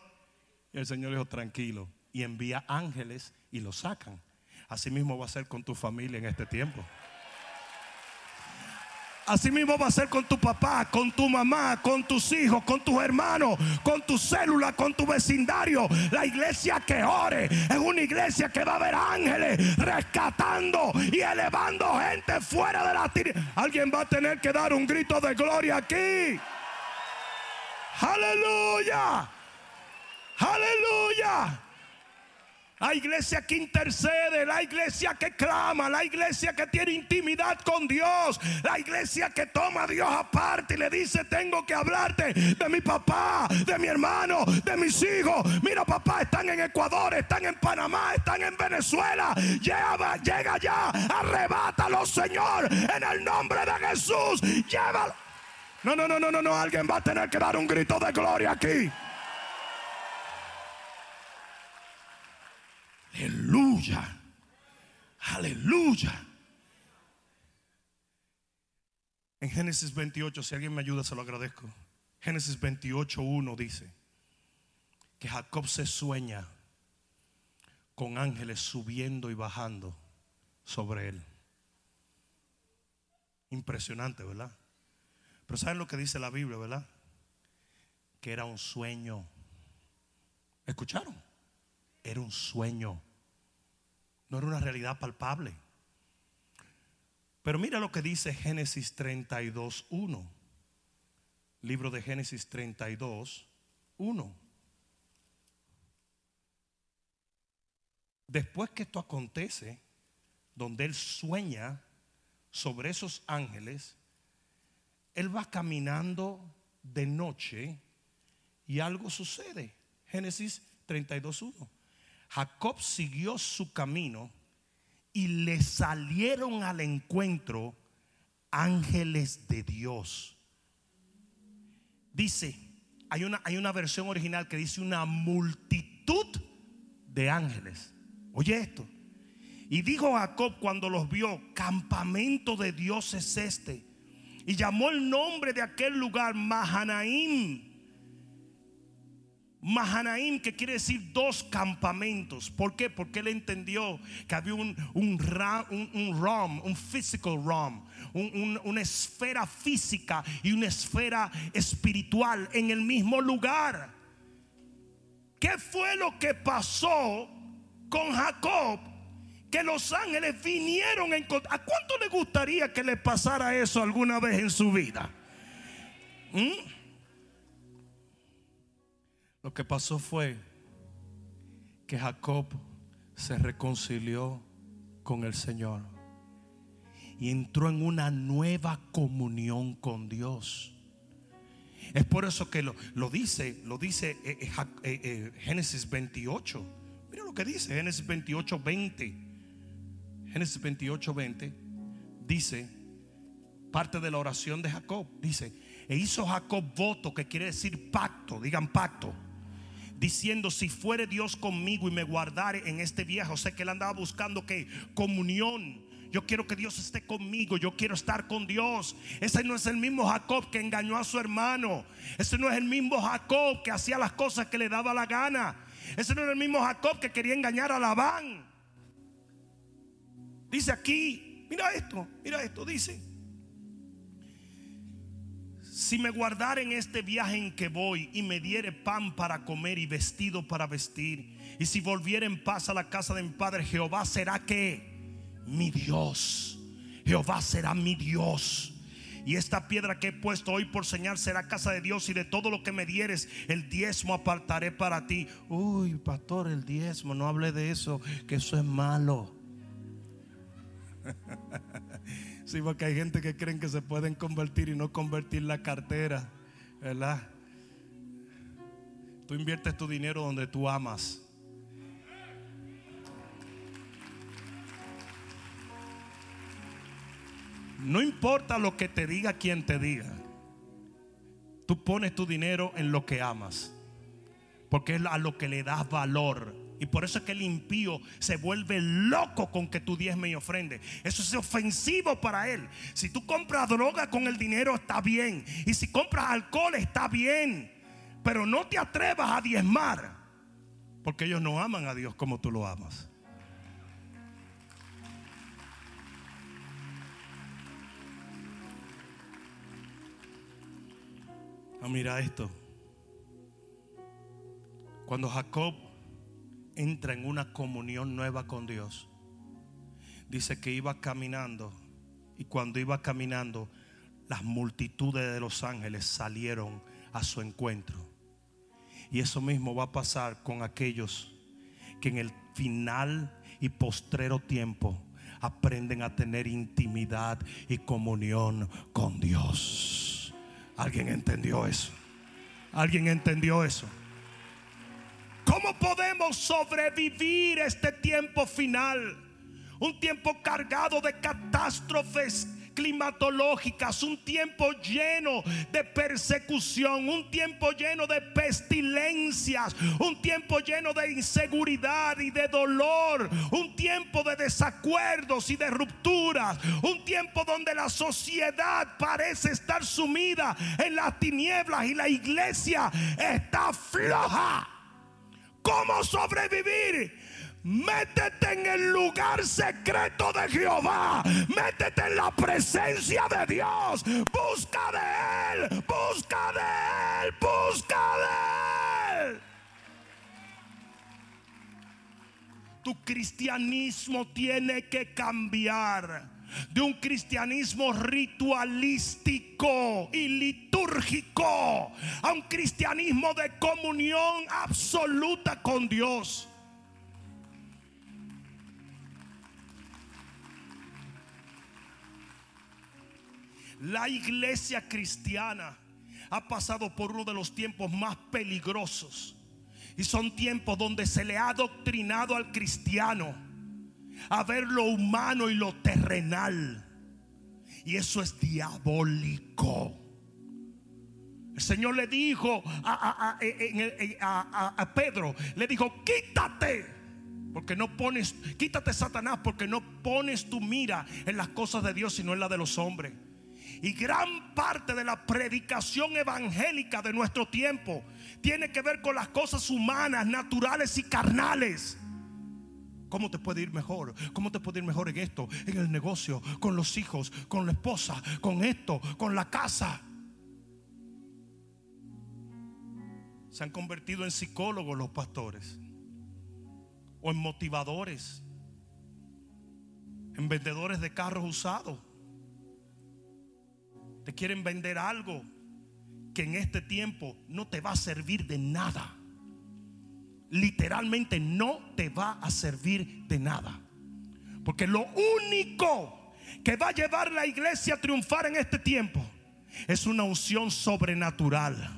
Y el Señor dijo, tranquilo, y envía ángeles y los sacan. Así mismo va a ser con tu familia en este tiempo. Así mismo va a ser con tu papá, con tu mamá, con tus hijos, con tus hermanos, con tu célula, con tu vecindario. La iglesia que ore es una iglesia que va a haber ángeles rescatando y elevando gente fuera de la tierra. Alguien va a tener que dar un grito de gloria aquí. Aleluya. Aleluya. La iglesia que intercede, la iglesia que clama, la iglesia que tiene intimidad con Dios, la iglesia que toma a Dios aparte y le dice, tengo que hablarte de mi papá, de mi hermano, de mis hijos. Mira papá, están en Ecuador, están en Panamá, están en Venezuela. Llega, llega ya, arrebátalo Señor, en el nombre de Jesús. Llévalo. No, no, no, no, no, no, alguien va a tener que dar un grito de gloria aquí. Aleluya. Aleluya. En Génesis 28, si alguien me ayuda, se lo agradezco. Génesis 28, 1 dice que Jacob se sueña con ángeles subiendo y bajando sobre él. Impresionante, ¿verdad? Pero ¿saben lo que dice la Biblia, verdad? Que era un sueño. ¿Escucharon? Era un sueño. No era una realidad palpable. Pero mira lo que dice Génesis 32, 1. Libro de Génesis 32, 1. Después que esto acontece, donde él sueña sobre esos ángeles, él va caminando de noche y algo sucede. Génesis 32.1. Jacob siguió su camino y le salieron al encuentro ángeles de Dios. Dice, hay una, hay una versión original que dice una multitud de ángeles. Oye esto. Y dijo Jacob cuando los vio, campamento de Dios es este. Y llamó el nombre de aquel lugar Mahanaim Mahanaim, que quiere decir dos campamentos. ¿Por qué? Porque él entendió que había un, un, un, un physical realm, una esfera física y una esfera espiritual en el mismo lugar. ¿Qué fue lo que pasó con Jacob? Que los ángeles vinieron a encontrar. ¿A cuánto le gustaría que le pasara eso alguna vez en su vida? ¿Mm? Lo que pasó fue que Jacob se reconcilió con el Señor y entró en una nueva comunión con Dios. Es por eso que lo, dice, lo dice eh, eh, eh, Génesis 28. Mira lo que dice Génesis 28, 20. Génesis 28, 20 dice, parte de la oración de Jacob, dice, e hizo Jacob voto, que quiere decir pacto, digan pacto diciendo, si fuere Dios conmigo y me guardare en este viejo, sé que él andaba buscando que comunión. Yo quiero que Dios esté conmigo. Yo quiero estar con Dios. Ese no es el mismo Jacob que engañó a su hermano. Ese no es el mismo Jacob que hacía las cosas que le daba la gana. Ese no es el mismo Jacob que quería engañar a Labán. Dice aquí, mira esto, mira esto, dice si me guardara en este viaje en que voy y me diere pan para comer y vestido para vestir, y si volviera en paz a la casa de mi padre, Jehová será que mi Dios. Jehová será mi Dios. Y esta piedra que he puesto hoy por señal será casa de Dios y de todo lo que me dieres, el diezmo apartaré para ti. Uy, pastor, el diezmo, no hable de eso, que eso es malo. Sí, porque hay gente que creen que se pueden convertir y no convertir la cartera, ¿verdad? Tú inviertes tu dinero donde tú amas. No importa lo que te diga quien te diga. Tú pones tu dinero en lo que amas. Porque es a lo que le das valor. Y por eso es que el impío se vuelve loco con que tú diezme y ofrende. Eso es ofensivo para él. Si tú compras droga con el dinero está bien. Y si compras alcohol está bien. Pero no te atrevas a diezmar. Porque ellos no aman a Dios como tú lo amas. Ah, mira esto. Cuando Jacob entra en una comunión nueva con Dios, dice que iba caminando y cuando iba caminando, las multitudes de los ángeles salieron a su encuentro. Y eso mismo va a pasar con aquellos que en el final y postrero tiempo aprenden a tener intimidad y comunión con Dios. ¿Alguien entendió eso? ¿Alguien entendió eso? ¿Cómo podemos sobrevivir este tiempo final? Un tiempo cargado de catástrofes climatológicas, un tiempo lleno de persecución, un tiempo lleno de pestilencias, un tiempo lleno de inseguridad y de dolor, un tiempo de desacuerdos y de rupturas, un tiempo donde la sociedad parece estar sumida en las tinieblas y la iglesia está floja. ¿Cómo sobrevivir? Métete en el lugar secreto de Jehová. Métete en la presencia de Dios. Busca de Él. Busca de Él. Busca de Él. Tu cristianismo tiene que cambiar de un cristianismo ritualístico y litúrgico a un cristianismo de comunión absoluta con Dios. La iglesia cristiana ha pasado por uno de los tiempos más peligrosos. Y son tiempos donde se le ha adoctrinado al cristiano a ver lo humano y lo terrenal. Y eso es diabólico. El Señor le dijo a, a, Pedro, le dijo, quítate. Porque no pones, quítate Satanás, porque no pones tu mira en las cosas de Dios, sino en la de los hombres. Y gran parte de la predicación evangélica de nuestro tiempo tiene que ver con las cosas humanas, naturales y carnales. ¿Cómo te puede ir mejor? ¿Cómo te puede ir mejor en esto? En el negocio, con los hijos, con la esposa, con esto, con la casa. Se han convertido en psicólogos los pastores o en motivadores, en vendedores de carros usados. Te quieren vender algo que en este tiempo no te va a servir de nada. Literalmente no te va a servir de nada. Porque lo único que va a llevar la iglesia a triunfar en este tiempo es una unción sobrenatural.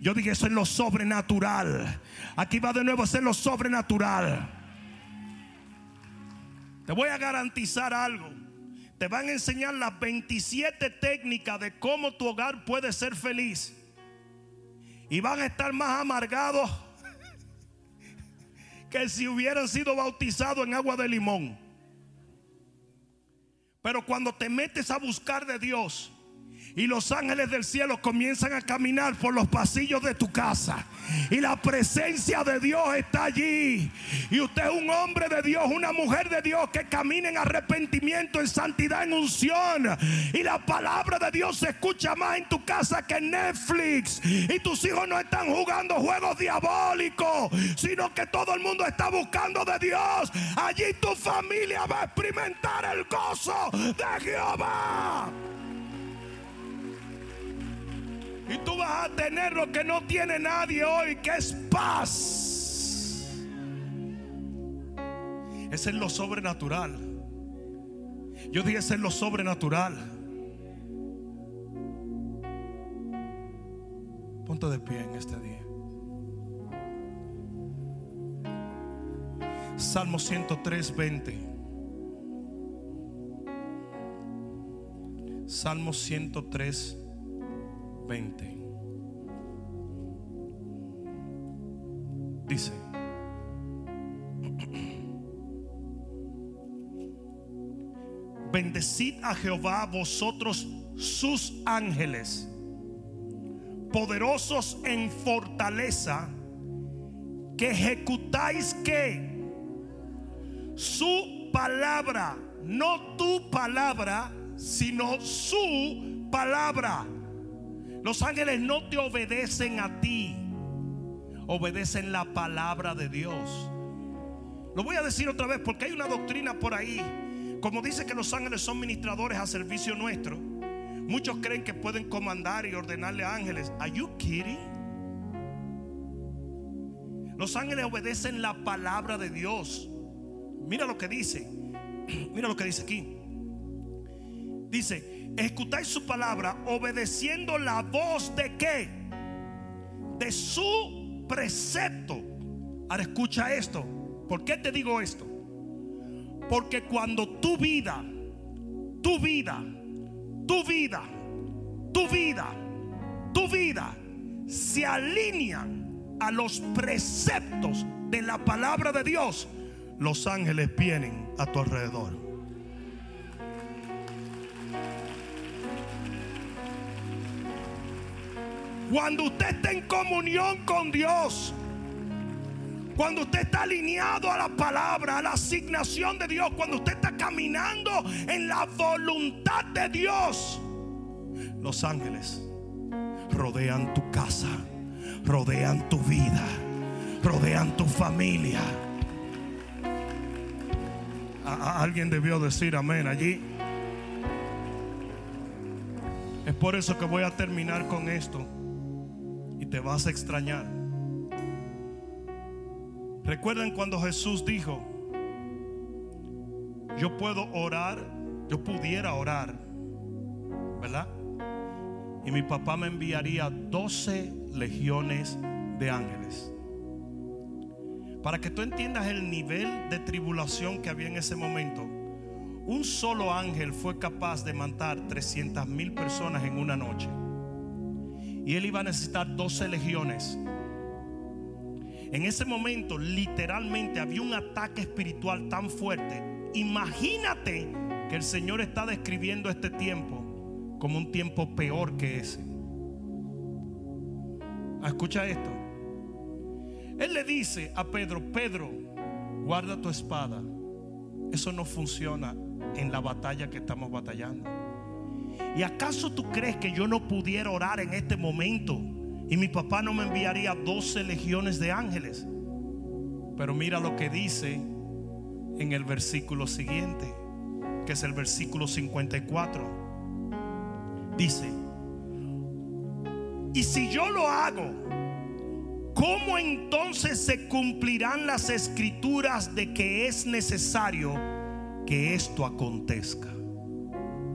Yo dije, eso es lo sobrenatural. Aquí va de nuevo a ser lo sobrenatural. Te voy a garantizar algo. Te van a enseñar las 27 técnicas de cómo tu hogar puede ser feliz. Y van a estar más amargados que si hubieran sido bautizados en agua de limón. Pero cuando te metes a buscar de Dios, y los ángeles del cielo comienzan a caminar por los pasillos de tu casa. Y la presencia de Dios está allí. Y usted es un hombre de Dios, una mujer de Dios que camina en arrepentimiento, en santidad, en unción. Y la palabra de Dios se escucha más en tu casa que en Netflix. Y tus hijos no están jugando juegos diabólicos, sino que todo el mundo está buscando de Dios. Allí tu familia va a experimentar el gozo de Jehová. Y tú vas a tener lo que no tiene nadie hoy, que es paz. Ese es lo sobrenatural. Yo dije, ese es lo sobrenatural. Ponte de pie en este día. Salmo 103, 20. Salmo 103, 20. Dice, bendecid a Jehová vosotros sus ángeles, poderosos en fortaleza, que ejecutáis que su palabra, no tu palabra, sino su palabra. Los ángeles no te obedecen a ti, obedecen la palabra de Dios. Lo voy a decir otra vez porque hay una doctrina por ahí. Como dice que los ángeles son ministradores a servicio nuestro, muchos creen que pueden comandar y ordenarle a ángeles. ¿Are you kidding? Los ángeles obedecen la palabra de Dios. Mira lo que dice. Mira lo que dice aquí. Dice, ejecutáis su palabra obedeciendo la voz de qué? De su precepto. Ahora escucha esto. ¿Por qué te digo esto? Porque cuando tu vida, tu vida, tu vida, tu vida, tu vida se alinean a los preceptos de la palabra de Dios, los ángeles vienen a tu alrededor. Cuando usted está en comunión con Dios, cuando usted está alineado a la palabra, a la asignación de Dios, cuando usted está caminando en la voluntad de Dios, los ángeles rodean tu casa, rodean tu vida, rodean tu familia. alguien debió decir amén allí. Es por eso que voy a terminar con esto te vas a extrañar. Recuerden cuando Jesús dijo, yo puedo orar, yo pudiera orar, ¿verdad? Y mi papá me enviaría 12 legiones de ángeles. Para que tú entiendas el nivel de tribulación que había en ese momento, un solo ángel fue capaz de matar 300 mil personas en una noche. Y él iba a necesitar 12 legiones en ese momento literalmente había un ataque espiritual tan fuerte. Imagínate que el Señor está describiendo este tiempo como un tiempo peor que ese. Ah, escucha esto. Él le dice a Pedro, Pedro, guarda tu espada. Eso no funciona en la batalla que estamos batallando. ¿Y acaso tú crees que yo no pudiera orar en este momento? Y mi papá no me enviaría 12 legiones de ángeles. Pero mira lo que dice en el versículo siguiente, que es el versículo 54. Dice, y si yo lo hago, ¿cómo entonces se cumplirán las escrituras de que es necesario que esto acontezca?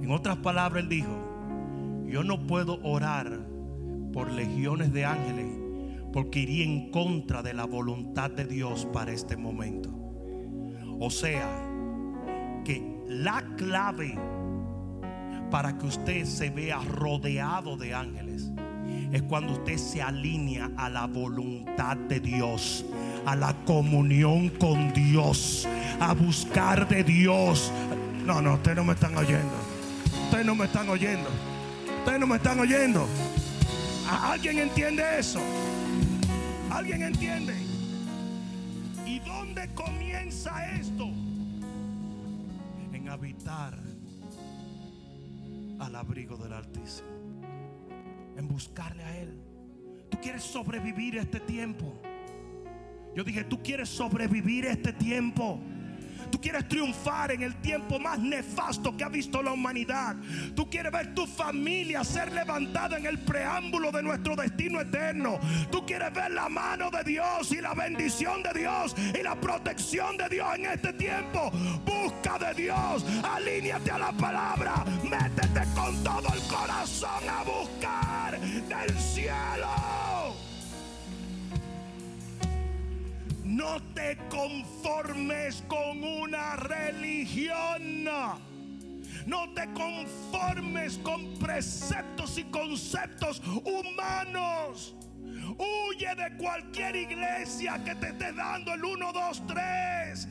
Otras palabras, él dijo, yo no puedo orar por legiones de ángeles, porque iría en contra de la voluntad de Dios para este momento. O sea, que la clave para que usted se vea rodeado de ángeles es cuando usted se alinea a la voluntad de Dios, a la comunión con Dios, a buscar de Dios. No, no, ustedes no me están oyendo. Ustedes no me están oyendo. Ustedes no me están oyendo. ¿Alguien entiende eso? ¿Alguien entiende? ¿Y dónde comienza esto? En habitar al abrigo del Altísimo. En buscarle a Él. Tú quieres sobrevivir este tiempo. Yo dije, tú quieres sobrevivir este tiempo. Tú quieres triunfar en el tiempo más nefasto que ha visto la humanidad. Tú quieres ver tu familia ser levantada en el preámbulo de nuestro destino eterno. Tú quieres ver la mano de Dios y la bendición de Dios y la protección de Dios en este tiempo. Busca de Dios, alíñate a la palabra, métete con todo el corazón a buscar del cielo. No te conformes con una religión. No te conformes con preceptos y conceptos humanos. Huye de cualquier iglesia que te esté dando el 1, 2, 3.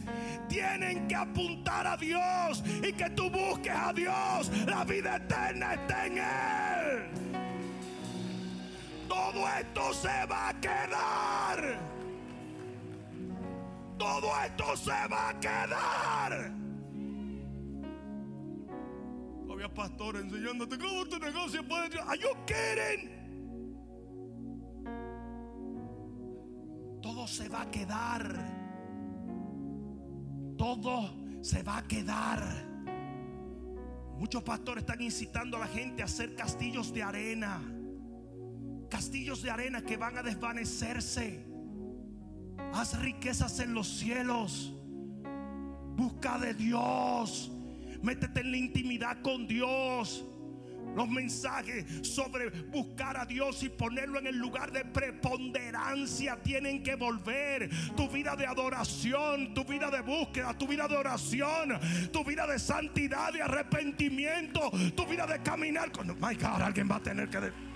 Tienen que apuntar a Dios y que tú busques a Dios. La vida eterna está en Él. Todo esto se va a quedar. Todo esto se va a quedar. Había pastores enseñándote cómo tu negocio puede. ¿Are you kidding? Todo se va a quedar. Todo se va a quedar. Muchos pastores están incitando a la gente a hacer castillos de arena. Castillos de arena que van a desvanecerse. Haz riquezas en los cielos. Busca de Dios. Métete en la intimidad con Dios. Los mensajes sobre buscar a Dios y ponerlo en el lugar de preponderancia tienen que volver. Tu vida de adoración, tu vida de búsqueda, tu vida de oración, tu vida de santidad, de arrepentimiento, tu vida de caminar con... My God, alguien va a tener que...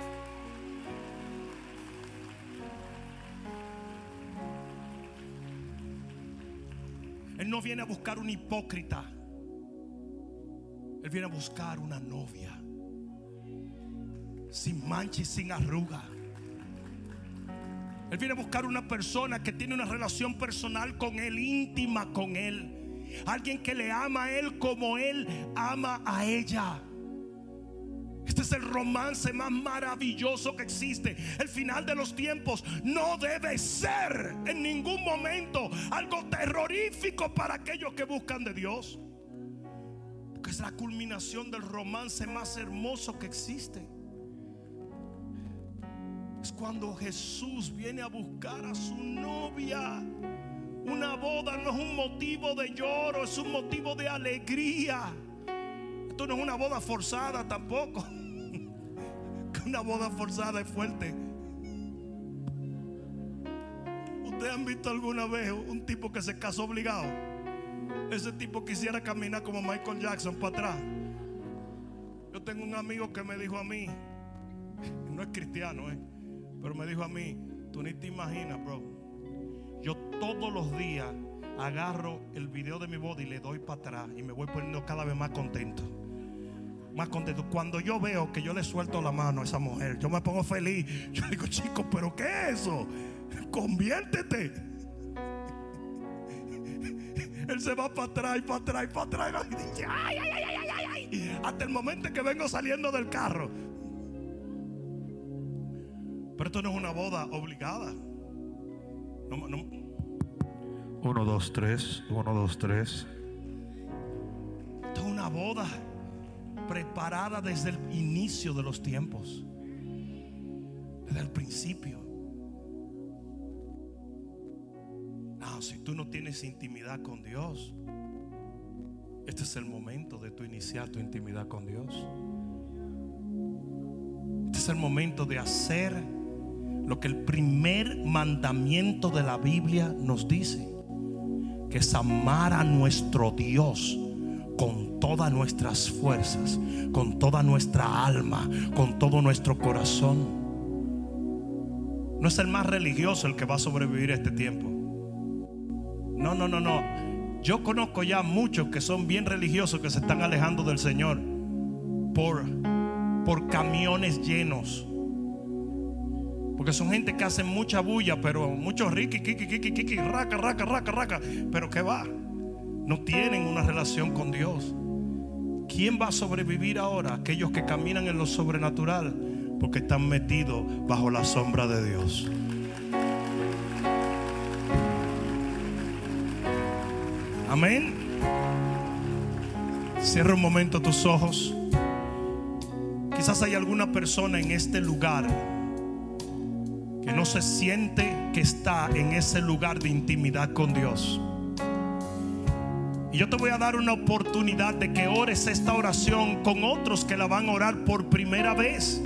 Él no viene a buscar un hipócrita. Él viene a buscar una novia sin mancha y sin arruga. Él viene a buscar una persona que tiene una relación personal con Él, íntima con Él. Alguien que le ama a Él como Él ama a ella. Este es el romance más maravilloso que existe. El final de los tiempos no debe ser en ningún momento algo terrorífico para aquellos que buscan de Dios. Porque es la culminación del romance más hermoso que existe. Es cuando Jesús viene a buscar a su novia. Una boda no es un motivo de lloro, es un motivo de alegría. Esto no es una boda forzada tampoco. Una boda forzada es fuerte. ¿Ustedes han visto alguna vez un tipo que se casó obligado? Ese tipo quisiera caminar como Michael Jackson para atrás. Yo tengo un amigo que me dijo a mí, no es cristiano, ¿eh? pero me dijo a mí, tú ni te imaginas, bro. Yo todos los días agarro el video de mi boda y le doy para atrás y me voy poniendo cada vez más contento. Más contento. Cuando yo veo que yo le suelto la mano a esa mujer, yo me pongo feliz. Yo digo, chico, ¿pero qué es eso? Conviértete. Él se va para atrás para atrás para atrás. Ay, ay, ay. Hasta el momento en que vengo saliendo del carro. Pero esto no es una boda obligada. No, no. Uno, dos, tres. Uno, dos, tres. Esto es una boda preparada desde el inicio de los tiempos. Desde el principio. No, si tú no tienes intimidad con Dios, este es el momento de tu iniciar tu intimidad con Dios. Este es el momento de hacer lo que el primer mandamiento de la Biblia nos dice, que es amar a nuestro Dios con todas nuestras fuerzas, con toda nuestra alma, con todo nuestro corazón. No es el más religioso el que va a sobrevivir a este tiempo. No, no, no, no. Yo conozco ya muchos que son bien religiosos que se están alejando del Señor por, por camiones llenos. Porque son gente que hacen mucha bulla, pero muchos riqui, kiki, kiki, kiki, raca, raca, raca, raca. Pero que va, no tienen una relación con Dios. ¿Quién va a sobrevivir ahora? Aquellos que caminan en lo sobrenatural, porque están metidos bajo la sombra de Dios. Amén. Cierra un momento tus ojos. Quizás hay alguna persona en este lugar que no se siente que está en ese lugar de intimidad con Dios. Y yo te voy a dar una oportunidad de que ores esta oración con otros que la van a orar por primera vez.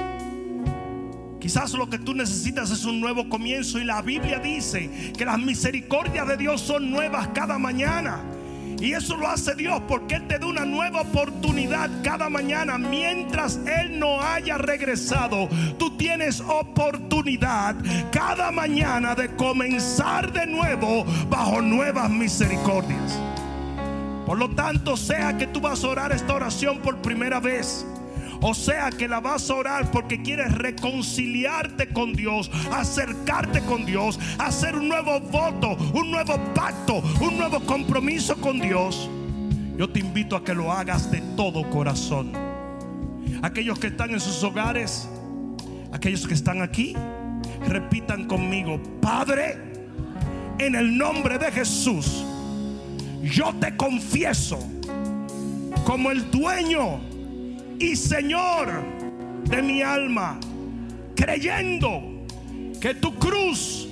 Quizás lo que tú necesitas es un nuevo comienzo y la Biblia dice que las misericordias de Dios son nuevas cada mañana. Y eso lo hace Dios porque Él te da una nueva oportunidad cada mañana. Mientras Él no haya regresado, tú tienes oportunidad cada mañana de comenzar de nuevo bajo nuevas misericordias. Por lo tanto, sea que tú vas a orar esta oración por primera vez O sea que la vas a orar porque quieres reconciliarte con Dios, acercarte con Dios, hacer un nuevo voto, un nuevo pacto, un nuevo compromiso con Dios. Yo te invito a que lo hagas de todo corazón. Aquellos que están en sus hogares, aquellos que están aquí, repitan conmigo, Padre, en el nombre de Jesús, yo te confieso como el dueño y Señor de mi alma, creyendo que tu cruz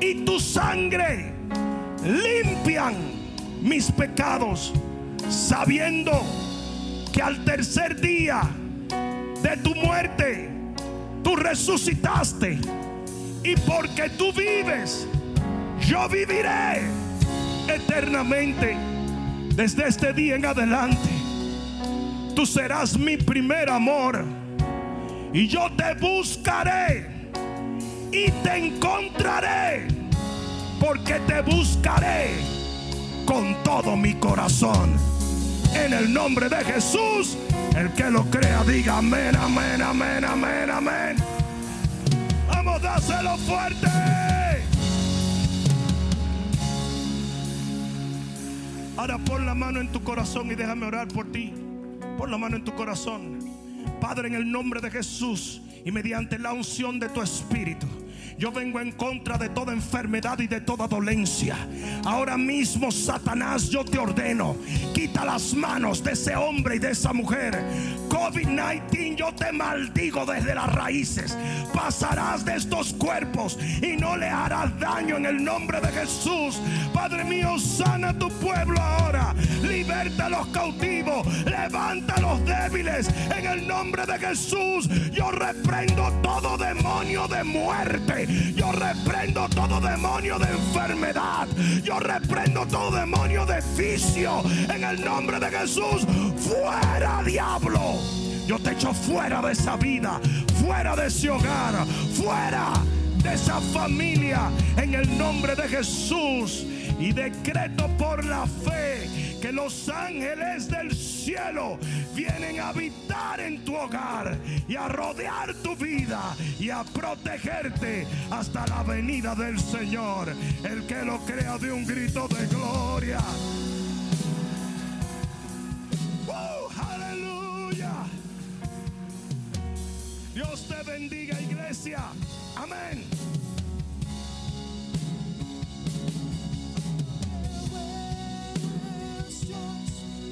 y tu sangre limpian mis pecados, sabiendo que al tercer día de tu muerte, tú resucitaste y porque tú vives, yo viviré eternamente. Desde este día en adelante, tú serás mi primer amor. Y yo te buscaré y te encontraré. Porque te buscaré con todo mi corazón. En el nombre de Jesús, el que lo crea, diga amén, amén, amén, amén, amén. Vamos, dáselo fuerte. Ahora pon la mano en tu corazón y déjame orar por ti. Pon la mano en tu corazón. Padre, en el nombre de Jesús y mediante la unción de tu Espíritu. Yo vengo en contra de toda enfermedad y de toda dolencia. Ahora mismo, Satanás, yo te ordeno, quita las manos de ese hombre y de esa mujer. COVID-19, yo te maldigo desde las raíces. Pasarás de estos cuerpos y no le harás daño en el nombre de Jesús. Padre mío, sana tu pueblo ahora. Liberta a los cautivos. Levanta a los débiles. En el nombre de Jesús, yo reprendo todo demonio de muerte. Yo reprendo todo demonio de enfermedad. Yo reprendo todo demonio de vicio. En el nombre de Jesús, fuera diablo. Yo te echo fuera de esa vida, fuera de ese hogar, fuera de esa familia. En el nombre de Jesús. Y decreto por la fe que los ángeles del cielo vienen a habitar en tu hogar y a rodear tu vida y a protegerte hasta la venida del Señor. El que lo crea de un grito de gloria. aleluya. Dios te bendiga iglesia. Amén.